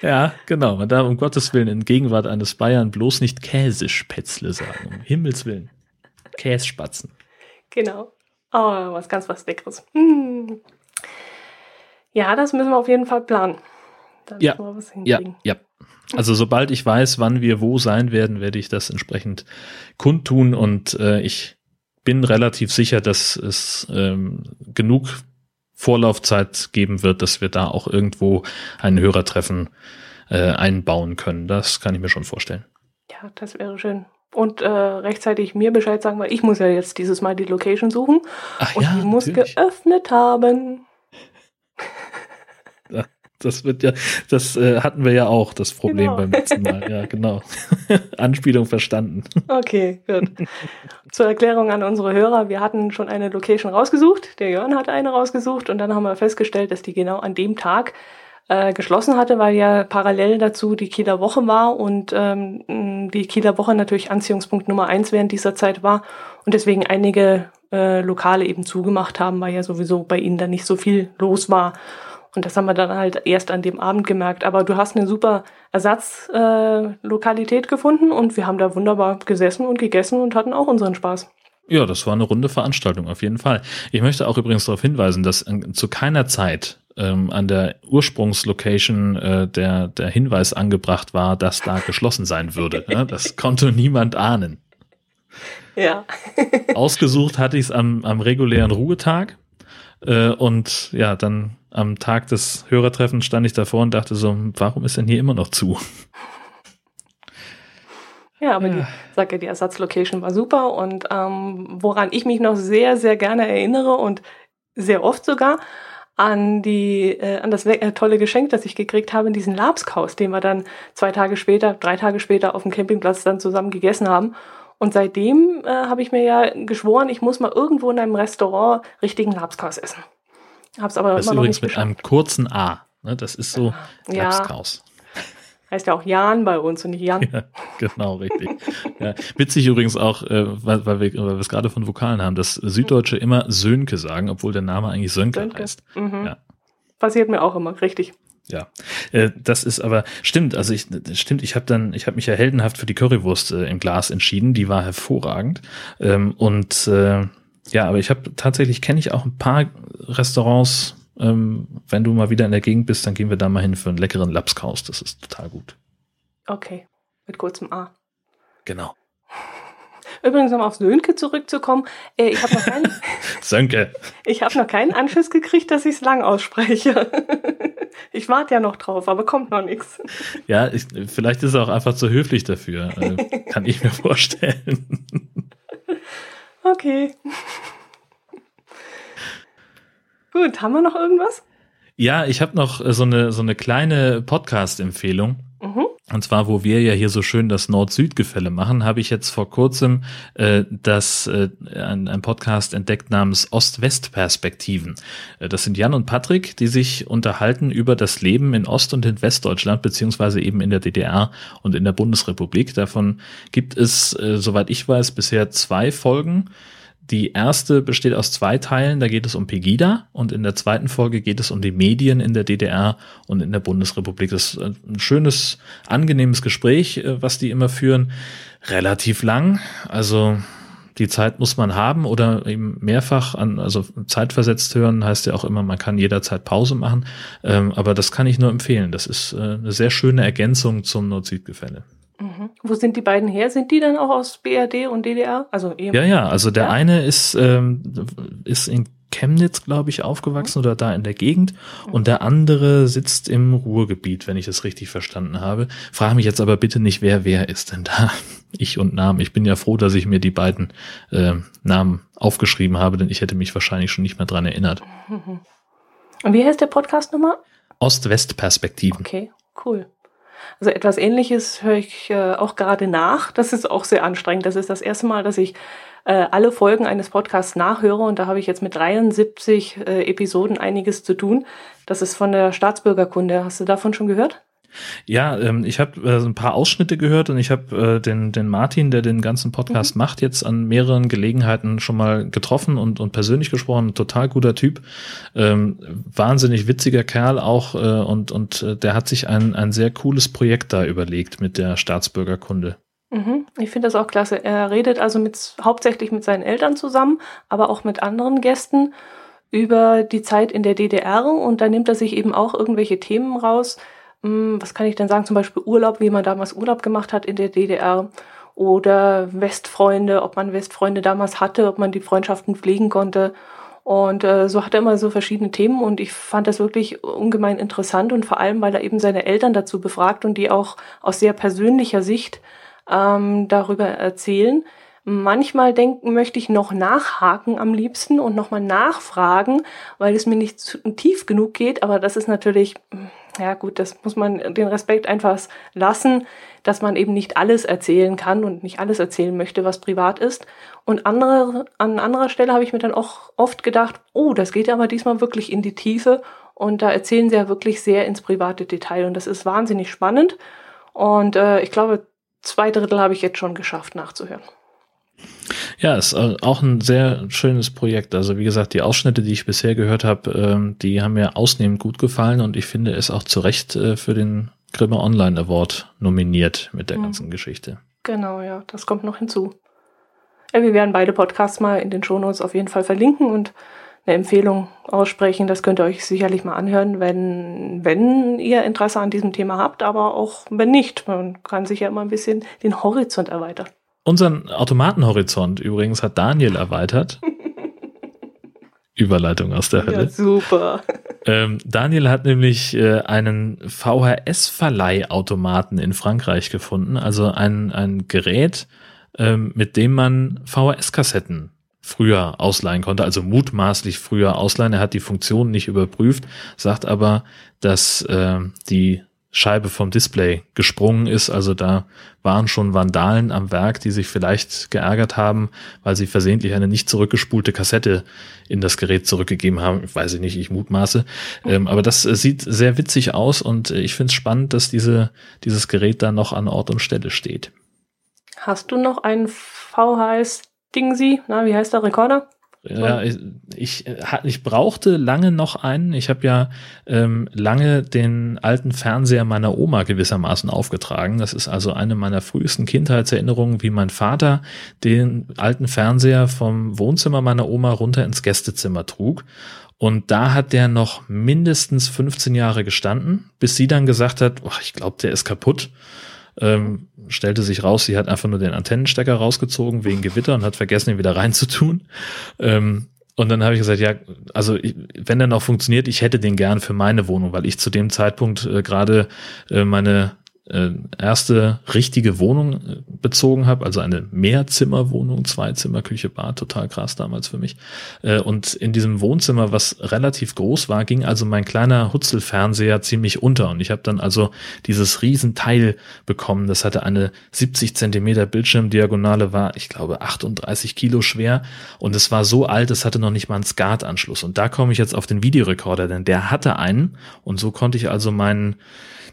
Ja, genau. Man darf um Gottes Willen in Gegenwart eines Bayern bloß nicht Käsespätzle sagen. Um Himmels Willen. Kässpatzen. Genau. Oh, was ganz was Leckeres. Hm. Ja, das müssen wir auf jeden Fall planen. ja, ja, ja. Also sobald ich weiß, wann wir wo sein werden, werde ich das entsprechend kundtun und äh, ich bin relativ sicher, dass es ähm, genug Vorlaufzeit geben wird, dass wir da auch irgendwo ein Hörertreffen äh, einbauen können. Das kann ich mir schon vorstellen. Ja, das wäre schön. Und äh, rechtzeitig mir Bescheid sagen, weil ich muss ja jetzt dieses Mal die Location suchen. Ach und ja, die muss natürlich. geöffnet haben. Das wird ja, das äh, hatten wir ja auch, das Problem genau. beim letzten Mal. Ja, genau. Anspielung verstanden. Okay, gut. Zur Erklärung an unsere Hörer, wir hatten schon eine Location rausgesucht, der Jörn hatte eine rausgesucht und dann haben wir festgestellt, dass die genau an dem Tag äh, geschlossen hatte, weil ja parallel dazu die Kieler Woche war und ähm, die Kieler Woche natürlich Anziehungspunkt Nummer eins während dieser Zeit war und deswegen einige äh, Lokale eben zugemacht haben, weil ja sowieso bei ihnen dann nicht so viel los war. Und das haben wir dann halt erst an dem Abend gemerkt. Aber du hast eine super Ersatzlokalität äh, gefunden und wir haben da wunderbar gesessen und gegessen und hatten auch unseren Spaß. Ja, das war eine runde Veranstaltung auf jeden Fall. Ich möchte auch übrigens darauf hinweisen, dass zu keiner Zeit ähm, an der Ursprungslocation äh, der, der Hinweis angebracht war, dass da geschlossen sein würde. ja, das konnte niemand ahnen. Ja. Ausgesucht hatte ich es am, am regulären Ruhetag. Äh, und ja, dann am Tag des Hörertreffens stand ich davor und dachte so, warum ist denn hier immer noch zu? Ja, aber ja. die, sag ja, die Ersatzlocation war super und ähm, woran ich mich noch sehr, sehr gerne erinnere und sehr oft sogar an die äh, an das äh, tolle Geschenk, das ich gekriegt habe, in diesen Labskaus, den wir dann zwei Tage später, drei Tage später auf dem Campingplatz dann zusammen gegessen haben. Und seitdem äh, habe ich mir ja geschworen, ich muss mal irgendwo in einem Restaurant richtigen Labskaus essen. Hab's aber das immer ist noch übrigens nicht mit einem kurzen A. Ne? Das ist so ja. Lapskaus. Heißt ja auch Jan bei uns und nicht Jan. Ja, genau, richtig. ja. Witzig übrigens auch, äh, weil, weil wir weil wir es gerade von Vokalen haben, dass Süddeutsche immer Sönke sagen, obwohl der Name eigentlich Sönke, Sönke. heißt. Mhm. Ja. Passiert mir auch immer, richtig. Ja, äh, das ist aber stimmt. Also ich stimmt, ich habe dann, ich habe mich ja heldenhaft für die Currywurst äh, im Glas entschieden. Die war hervorragend ähm, und äh, ja, aber ich habe tatsächlich kenne ich auch ein paar Restaurants. Ähm, wenn du mal wieder in der Gegend bist, dann gehen wir da mal hin für einen leckeren Lapskaus. Das ist total gut. Okay, mit kurzem A. Genau. Übrigens, um auf Sönke zurückzukommen, äh, ich habe noch keinen. Sönke. Ich habe noch keinen Anschluss gekriegt, dass ich es lang ausspreche. ich warte ja noch drauf, aber kommt noch nichts. Ja, ich, vielleicht ist er auch einfach zu höflich dafür. Äh, kann ich mir vorstellen. okay. Gut, haben wir noch irgendwas? Ja, ich habe noch äh, so eine, so eine kleine Podcast-Empfehlung. Mhm. Und zwar, wo wir ja hier so schön das Nord-Süd-Gefälle machen, habe ich jetzt vor kurzem äh, das äh, ein, ein Podcast entdeckt namens Ost-West-Perspektiven. Äh, das sind Jan und Patrick, die sich unterhalten über das Leben in Ost- und in Westdeutschland, beziehungsweise eben in der DDR und in der Bundesrepublik. Davon gibt es, äh, soweit ich weiß, bisher zwei Folgen. Die erste besteht aus zwei Teilen, da geht es um Pegida und in der zweiten Folge geht es um die Medien in der DDR und in der Bundesrepublik. Das ist ein schönes, angenehmes Gespräch, äh, was die immer führen. Relativ lang, also die Zeit muss man haben oder eben mehrfach an, also zeitversetzt hören heißt ja auch immer, man kann jederzeit Pause machen. Ähm, aber das kann ich nur empfehlen. Das ist äh, eine sehr schöne Ergänzung zum Nord-Süd-Gefälle. Mhm. Wo sind die beiden her? Sind die dann auch aus BRD und DDR? Also eben. Ja, ja, also der ja. eine ist, ähm, ist in Chemnitz, glaube ich, aufgewachsen mhm. oder da in der Gegend mhm. und der andere sitzt im Ruhrgebiet, wenn ich das richtig verstanden habe. Frage mich jetzt aber bitte nicht, wer wer ist denn da? Ich und Namen. Ich bin ja froh, dass ich mir die beiden äh, Namen aufgeschrieben habe, denn ich hätte mich wahrscheinlich schon nicht mehr dran erinnert. Mhm. Und wie heißt der Podcast nochmal? Ost-West-Perspektiven. Okay, cool. Also etwas Ähnliches höre ich äh, auch gerade nach. Das ist auch sehr anstrengend. Das ist das erste Mal, dass ich äh, alle Folgen eines Podcasts nachhöre und da habe ich jetzt mit 73 äh, Episoden einiges zu tun. Das ist von der Staatsbürgerkunde. Hast du davon schon gehört? Ja, ähm, ich habe äh, ein paar Ausschnitte gehört und ich habe äh, den, den Martin, der den ganzen Podcast mhm. macht, jetzt an mehreren Gelegenheiten schon mal getroffen und, und persönlich gesprochen. Total guter Typ, ähm, wahnsinnig witziger Kerl auch äh, und, und äh, der hat sich ein, ein sehr cooles Projekt da überlegt mit der Staatsbürgerkunde. Mhm. Ich finde das auch klasse. Er redet also mit, hauptsächlich mit seinen Eltern zusammen, aber auch mit anderen Gästen über die Zeit in der DDR und da nimmt er sich eben auch irgendwelche Themen raus, was kann ich denn sagen, zum Beispiel Urlaub, wie man damals Urlaub gemacht hat in der DDR oder Westfreunde, ob man Westfreunde damals hatte, ob man die Freundschaften pflegen konnte. Und äh, so hat er immer so verschiedene Themen und ich fand das wirklich ungemein interessant und vor allem, weil er eben seine Eltern dazu befragt und die auch aus sehr persönlicher Sicht ähm, darüber erzählen. Manchmal denken, möchte ich noch nachhaken am liebsten und nochmal nachfragen, weil es mir nicht tief genug geht, aber das ist natürlich ja gut, das muss man den Respekt einfach lassen, dass man eben nicht alles erzählen kann und nicht alles erzählen möchte, was privat ist. Und andere, an anderer Stelle habe ich mir dann auch oft gedacht, oh, das geht ja aber diesmal wirklich in die Tiefe und da erzählen sie ja wirklich sehr ins private Detail und das ist wahnsinnig spannend. Und äh, ich glaube, zwei Drittel habe ich jetzt schon geschafft nachzuhören. Ja, ist äh, auch ein sehr schönes Projekt. Also wie gesagt, die Ausschnitte, die ich bisher gehört habe, ähm, die haben mir ausnehmend gut gefallen und ich finde es auch zu Recht äh, für den Grimme Online Award nominiert mit der mhm. ganzen Geschichte. Genau, ja, das kommt noch hinzu. Ja, wir werden beide Podcasts mal in den Shownotes auf jeden Fall verlinken und eine Empfehlung aussprechen. Das könnt ihr euch sicherlich mal anhören, wenn, wenn ihr Interesse an diesem Thema habt, aber auch wenn nicht. Man kann sich ja immer ein bisschen den Horizont erweitern. Unseren Automatenhorizont übrigens hat Daniel erweitert. Überleitung aus der Hölle. Ja, super. Ähm, Daniel hat nämlich äh, einen VHS-Verleihautomaten in Frankreich gefunden, also ein, ein Gerät, ähm, mit dem man VHS-Kassetten früher ausleihen konnte, also mutmaßlich früher ausleihen. Er hat die Funktion nicht überprüft, sagt aber, dass äh, die Scheibe vom Display gesprungen ist. Also da waren schon Vandalen am Werk, die sich vielleicht geärgert haben, weil sie versehentlich eine nicht zurückgespulte Kassette in das Gerät zurückgegeben haben. Weiß ich nicht, ich mutmaße. Ähm, aber das äh, sieht sehr witzig aus und äh, ich finde es spannend, dass diese, dieses Gerät da noch an Ort und Stelle steht. Hast du noch einen VHS-Dingsi? Na, wie heißt der Rekorder? Ja, ich, ich, ich brauchte lange noch einen. Ich habe ja ähm, lange den alten Fernseher meiner Oma gewissermaßen aufgetragen. Das ist also eine meiner frühesten Kindheitserinnerungen, wie mein Vater den alten Fernseher vom Wohnzimmer meiner Oma runter ins Gästezimmer trug. Und da hat der noch mindestens 15 Jahre gestanden, bis sie dann gesagt hat, oh, ich glaube, der ist kaputt Ähm, stellte sich raus, sie hat einfach nur den Antennenstecker rausgezogen wegen Gewitter und hat vergessen, ihn wieder reinzutun. Ähm, und dann habe ich gesagt, ja, also ich, wenn der noch funktioniert, ich hätte den gern für meine Wohnung, weil ich zu dem Zeitpunkt äh, gerade äh, meine erste richtige Wohnung äh, bezogen habe, also eine Mehrzimmerwohnung, zwei Küche, Bad, total krass damals für mich. Äh, und in diesem Wohnzimmer, was relativ groß war, ging also mein kleiner Hutzelfernseher ziemlich unter. Und ich habe dann also dieses Riesenteil bekommen. Das hatte eine 70 Zentimeter Bildschirmdiagonale, war, ich glaube, 38 Kilo schwer. Und es war so alt, es hatte noch nicht mal einen SCART-Anschluss. Und da komme ich jetzt auf den Videorekorder, denn der hatte einen. Und so konnte ich also meinen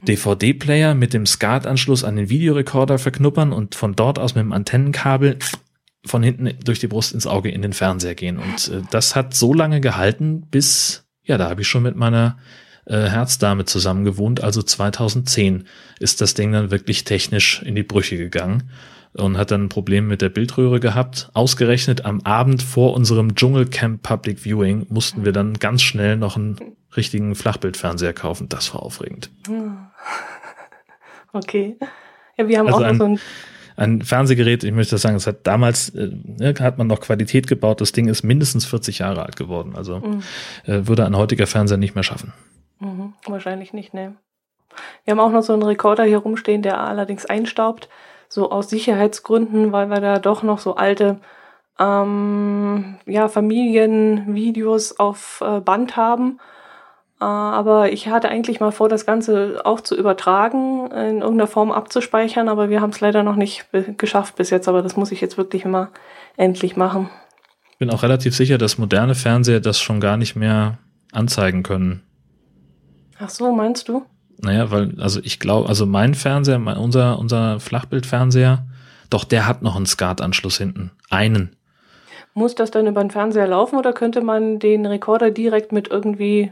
DVD-Player mit dem SCART-Anschluss an den Videorekorder verknuppern und von dort aus mit dem Antennenkabel von hinten durch die Brust ins Auge in den Fernseher gehen. Und äh, das hat so lange gehalten, bis, ja, da habe ich schon mit meiner äh, Herzdame zusammen gewohnt. Also 2010 ist das Ding dann wirklich technisch in die Brüche gegangen und hat dann ein Problem mit der Bildröhre gehabt. Ausgerechnet am Abend vor unserem Dschungelcamp Public Viewing mussten wir dann ganz schnell noch einen richtigen Flachbildfernseher kaufen. Das war aufregend. Okay. Ja, wir haben also auch ein, noch so ein ein Fernsehgerät, ich möchte das sagen, es hat damals, äh, ne, hat man noch Qualität gebaut, das Ding ist mindestens 40 Jahre alt geworden. Also Mhm. äh, würde ein heutiger Fernseher nicht mehr schaffen. Mhm, wahrscheinlich nicht, ne. Wir haben auch noch so einen Rekorder hier rumstehen, der allerdings einstaubt. So aus Sicherheitsgründen, weil wir da doch noch so alte ähm, ja, Familienvideos auf äh, Band haben. Äh, aber ich hatte eigentlich mal vor, das Ganze auch zu übertragen, in irgendeiner Form abzuspeichern, aber wir haben es leider noch nicht geschafft bis jetzt. Aber das muss ich jetzt wirklich mal endlich machen. Bin auch relativ sicher, dass moderne Fernseher das schon gar nicht mehr anzeigen können. Ach so, meinst du? Naja, weil, also ich glaube, also mein Fernseher, mein, unser, unser Flachbildfernseher, doch der hat noch einen SCART-Anschluss hinten. Einen. Muss das dann über den Fernseher laufen oder könnte man den Rekorder direkt mit irgendwie.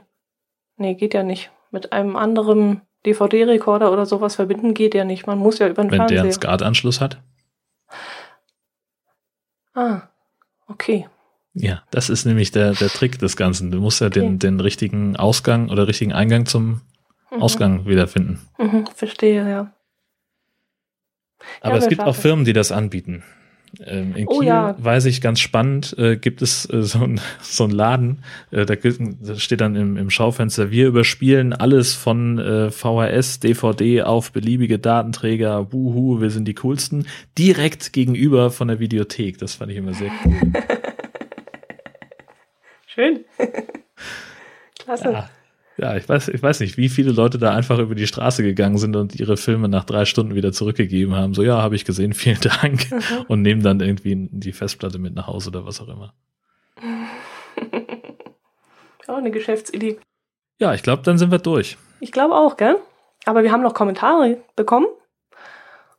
Nee, geht ja nicht. Mit einem anderen DVD-Rekorder oder sowas verbinden geht ja nicht. Man muss ja über den Wenn der Fernseher. einen SCART-Anschluss hat. ah, okay. Ja, das ist nämlich der, der Trick des Ganzen. Du musst ja Okay. den, den richtigen Ausgang oder richtigen Eingang zum Mhm. Ausgang wiederfinden. Mhm, verstehe, ja. Aber Ja, es gibt auch. Firmen, die das anbieten. Ähm, in Oh Kiel ja. weiß ich ganz spannend, äh, gibt es äh, so ein so Laden, äh, da steht dann im, im Schaufenster, wir überspielen alles von äh, VHS, DVD auf beliebige Datenträger, wuhu, wir sind die coolsten, direkt gegenüber von der Videothek. Das fand ich immer sehr cool. Schön. Klasse. ja. Ja, ich weiß, ich weiß nicht, wie viele Leute da einfach über die Straße gegangen sind und ihre Filme nach drei Stunden wieder zurückgegeben haben. So, ja, habe ich gesehen, vielen Dank. Mhm. Und nehmen dann irgendwie die Festplatte mit nach Hause oder was auch immer. Auch eine Geschäftsidee. Ja, ich glaube, dann sind wir durch. Ich glaube auch, gell? Aber wir haben noch Kommentare bekommen.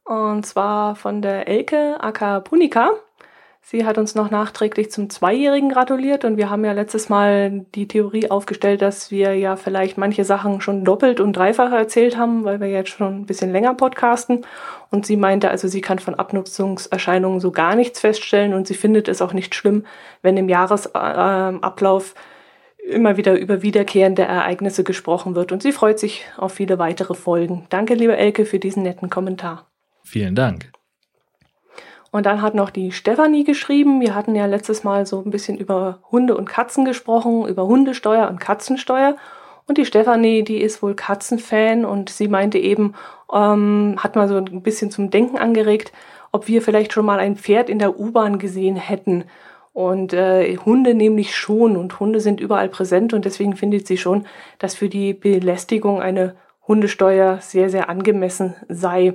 Und zwar von der Elke aka Punika. Sie hat uns noch nachträglich zum Zweijährigen gratuliert und wir haben ja letztes Mal die Theorie aufgestellt, dass wir ja vielleicht manche Sachen schon doppelt und dreifach erzählt haben, weil wir jetzt schon ein bisschen länger podcasten. Und sie meinte, also sie kann von Abnutzungserscheinungen so gar nichts feststellen und sie findet es auch nicht schlimm, wenn im Jahresablauf immer wieder über wiederkehrende Ereignisse gesprochen wird und sie freut sich auf viele weitere Folgen. Danke, liebe Elke, für diesen netten Kommentar. Vielen Dank. Und dann hat noch die Stefanie geschrieben. Wir hatten ja letztes Mal so ein bisschen über Hunde und Katzen gesprochen, über Hundesteuer und Katzensteuer. Und die Stefanie, die ist wohl Katzenfan und sie meinte eben, ähm, hat mal so ein bisschen zum Denken angeregt, ob wir vielleicht schon mal ein Pferd in der U-Bahn gesehen hätten. Und äh, Hunde nämlich schon und Hunde sind überall präsent und deswegen findet sie schon, dass für die Belästigung eine Hundesteuer sehr, sehr angemessen sei.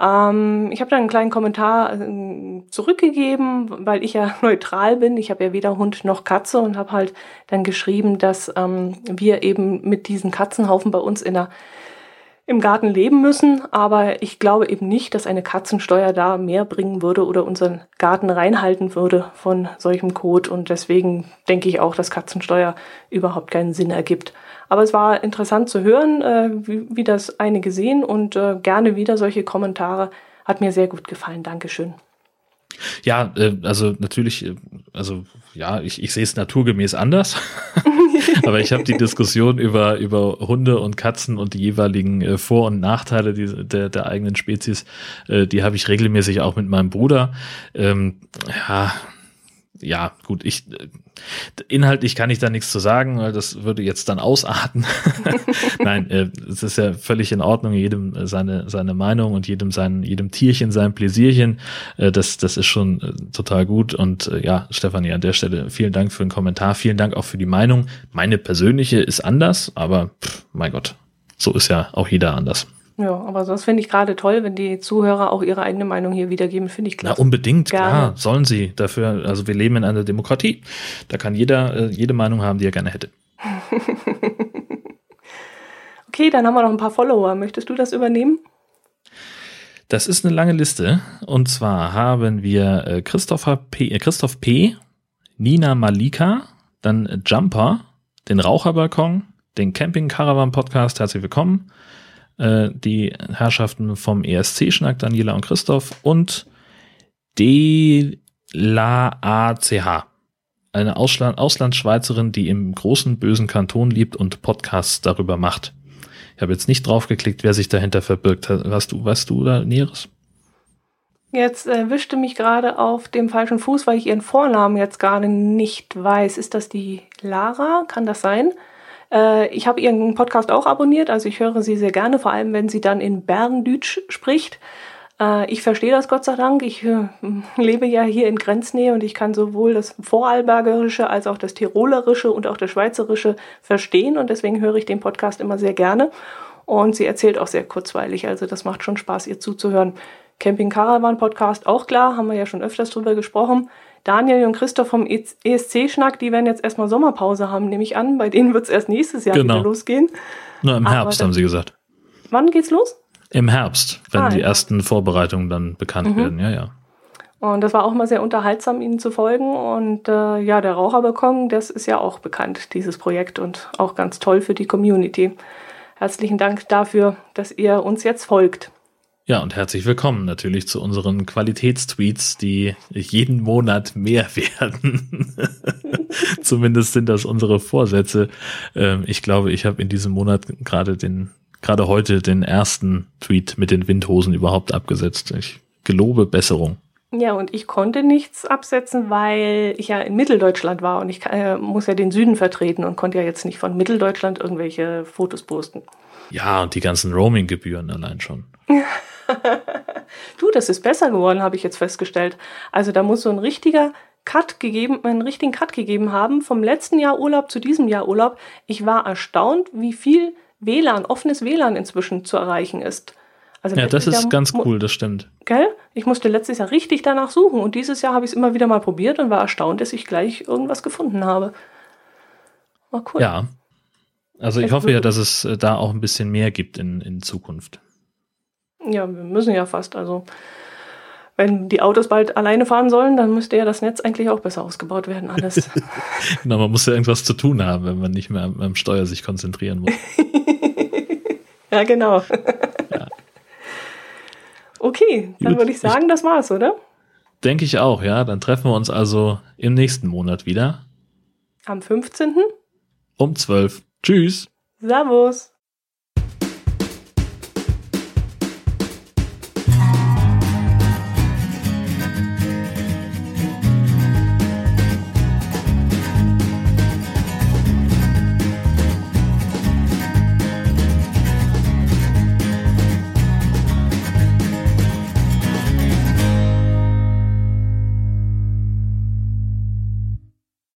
Ähm, ich habe da einen kleinen Kommentar äh, zurückgegeben, weil ich ja neutral bin. Ich habe ja weder Hund noch Katze und habe halt dann geschrieben, dass ähm, wir eben mit diesen Katzenhaufen bei uns in der im Garten leben müssen, aber ich glaube eben nicht, dass eine Katzensteuer da mehr bringen würde oder unseren Garten reinhalten würde von solchem Kot und deswegen denke ich auch, dass Katzensteuer überhaupt keinen Sinn ergibt. Aber es war interessant zu hören, äh, wie, wie das einige sehen und äh, gerne wieder solche Kommentare. Hat mir sehr gut gefallen. Dankeschön. Ja, äh, also natürlich, äh, also ja, ich, ich sehe es naturgemäß anders. Aber ich habe die Diskussion über, über Hunde und Katzen und die jeweiligen äh, Vor- und Nachteile die, der, der eigenen Spezies, äh, die habe ich regelmäßig auch mit meinem Bruder. Ähm, ja, ja, gut, ich inhaltlich kann ich da nichts zu sagen, weil das würde jetzt dann ausarten. Nein, äh, es ist ja völlig in Ordnung, jedem äh, seine seine Meinung und jedem sein jedem Tierchen sein Pläsierchen. Äh, das das ist schon äh, total gut und äh, ja, Stefanie an der Stelle vielen Dank für den Kommentar, vielen Dank auch für die Meinung. Meine persönliche ist anders, aber pff, mein Gott, so ist ja auch jeder anders. Ja, aber sonst finde ich gerade toll, wenn die Zuhörer auch ihre eigene Meinung hier wiedergeben, finde ich klasse. Na, unbedingt, gerne. klar, sollen sie. Dafür, also wir leben in einer Demokratie. Da kann jeder äh, jede Meinung haben, die er gerne hätte. okay, dann haben wir noch ein paar Follower. Möchtest du das übernehmen? Das ist eine lange Liste. Und zwar haben wir äh, Christopher P., äh, Christoph P., Nina Malika, dann Jumper, den Raucherbalkon, den Camping Caravan Podcast, herzlich willkommen, äh, die Herrschaften vom ESC-Schnack, Daniela und Christoph und De La ACH. Eine Ausland Auslandsschweizerin, die im großen bösen Kanton lebt und Podcasts darüber macht. Ich habe jetzt nicht draufgeklickt, wer sich dahinter verbirgt. Hast du, weißt du da Näheres? Jetzt erwischte mich gerade auf dem falschen Fuß, weil ich ihren Vornamen jetzt gerade nicht weiß. Ist das die Lara? Kann das sein? Äh, ich habe ihren Podcast auch abonniert, also ich höre sie sehr gerne, vor allem wenn sie dann in Berndeutsch spricht. Äh, ich verstehe das Gott sei Dank. Ich äh, lebe ja hier in Grenznähe und ich kann sowohl das Vorarlbergerische als auch das Tirolerische und auch das Schweizerische verstehen und deswegen höre ich den Podcast immer sehr gerne. Und sie erzählt auch sehr kurzweilig, also das macht schon Spaß, ihr zuzuhören. Camping Caravan Podcast auch klar, haben wir ja schon öfters drüber gesprochen. Daniel und Christoph vom ESC-Schnack, die werden jetzt erstmal Sommerpause haben, nehme ich an. Bei denen wird es erst nächstes Jahr genau. wieder losgehen. Nur im Herbst, dann, haben sie gesagt. Wann geht's los? Im Herbst, wenn ah, die ja. ersten Vorbereitungen dann bekannt mhm. werden, ja, ja. Und das war auch mal sehr unterhaltsam, ihnen zu folgen. Und äh, ja, der Raucherbalkon, das ist ja auch bekannt, dieses Projekt und auch ganz toll für die Community. Herzlichen Dank dafür, dass ihr uns jetzt folgt. Ja, und herzlich willkommen natürlich zu unseren Qualitätstweets, die jeden Monat mehr werden. Zumindest sind das unsere Vorsätze. Ähm, ich glaube, ich habe in diesem Monat gerade den, gerade heute den ersten Tweet mit den Windhosen überhaupt abgesetzt. Ich gelobe Besserung. Ja, und ich konnte nichts absetzen, weil ich ja in Mitteldeutschland war und ich äh, muss ja den Süden vertreten und konnte ja jetzt nicht von Mitteldeutschland irgendwelche Fotos posten. Ja, und die ganzen Roaming-Gebühren allein schon. du, das ist besser geworden, habe ich jetzt festgestellt. Also da muss so ein richtiger Cut gegeben, einen richtigen Cut gegeben haben vom letzten Jahr Urlaub zu diesem Jahr Urlaub. Ich war erstaunt, wie viel WLAN, offenes WLAN inzwischen zu erreichen ist. Also ja, das ist Jahr ganz cool, das stimmt. Gell? Ich musste letztes Jahr richtig danach suchen und dieses Jahr habe ich es immer wieder mal probiert und war erstaunt, dass ich gleich irgendwas gefunden habe. War cool. Ja. Also ich hoffe ja, dass es äh, da auch ein bisschen mehr gibt in, in Zukunft. Ja, wir müssen ja fast. Also, wenn die Autos bald alleine fahren sollen, dann müsste ja das Netz eigentlich auch besser ausgebaut werden, alles. genau, man muss ja irgendwas zu tun haben, wenn man nicht mehr am, am Steuer sich konzentrieren muss. ja, genau. Ja. Okay, dann würde ich sagen, das war's, oder? Denke ich auch, ja. Dann treffen wir uns also im nächsten Monat wieder. Am 15. Um 12. Tschüss. Servus.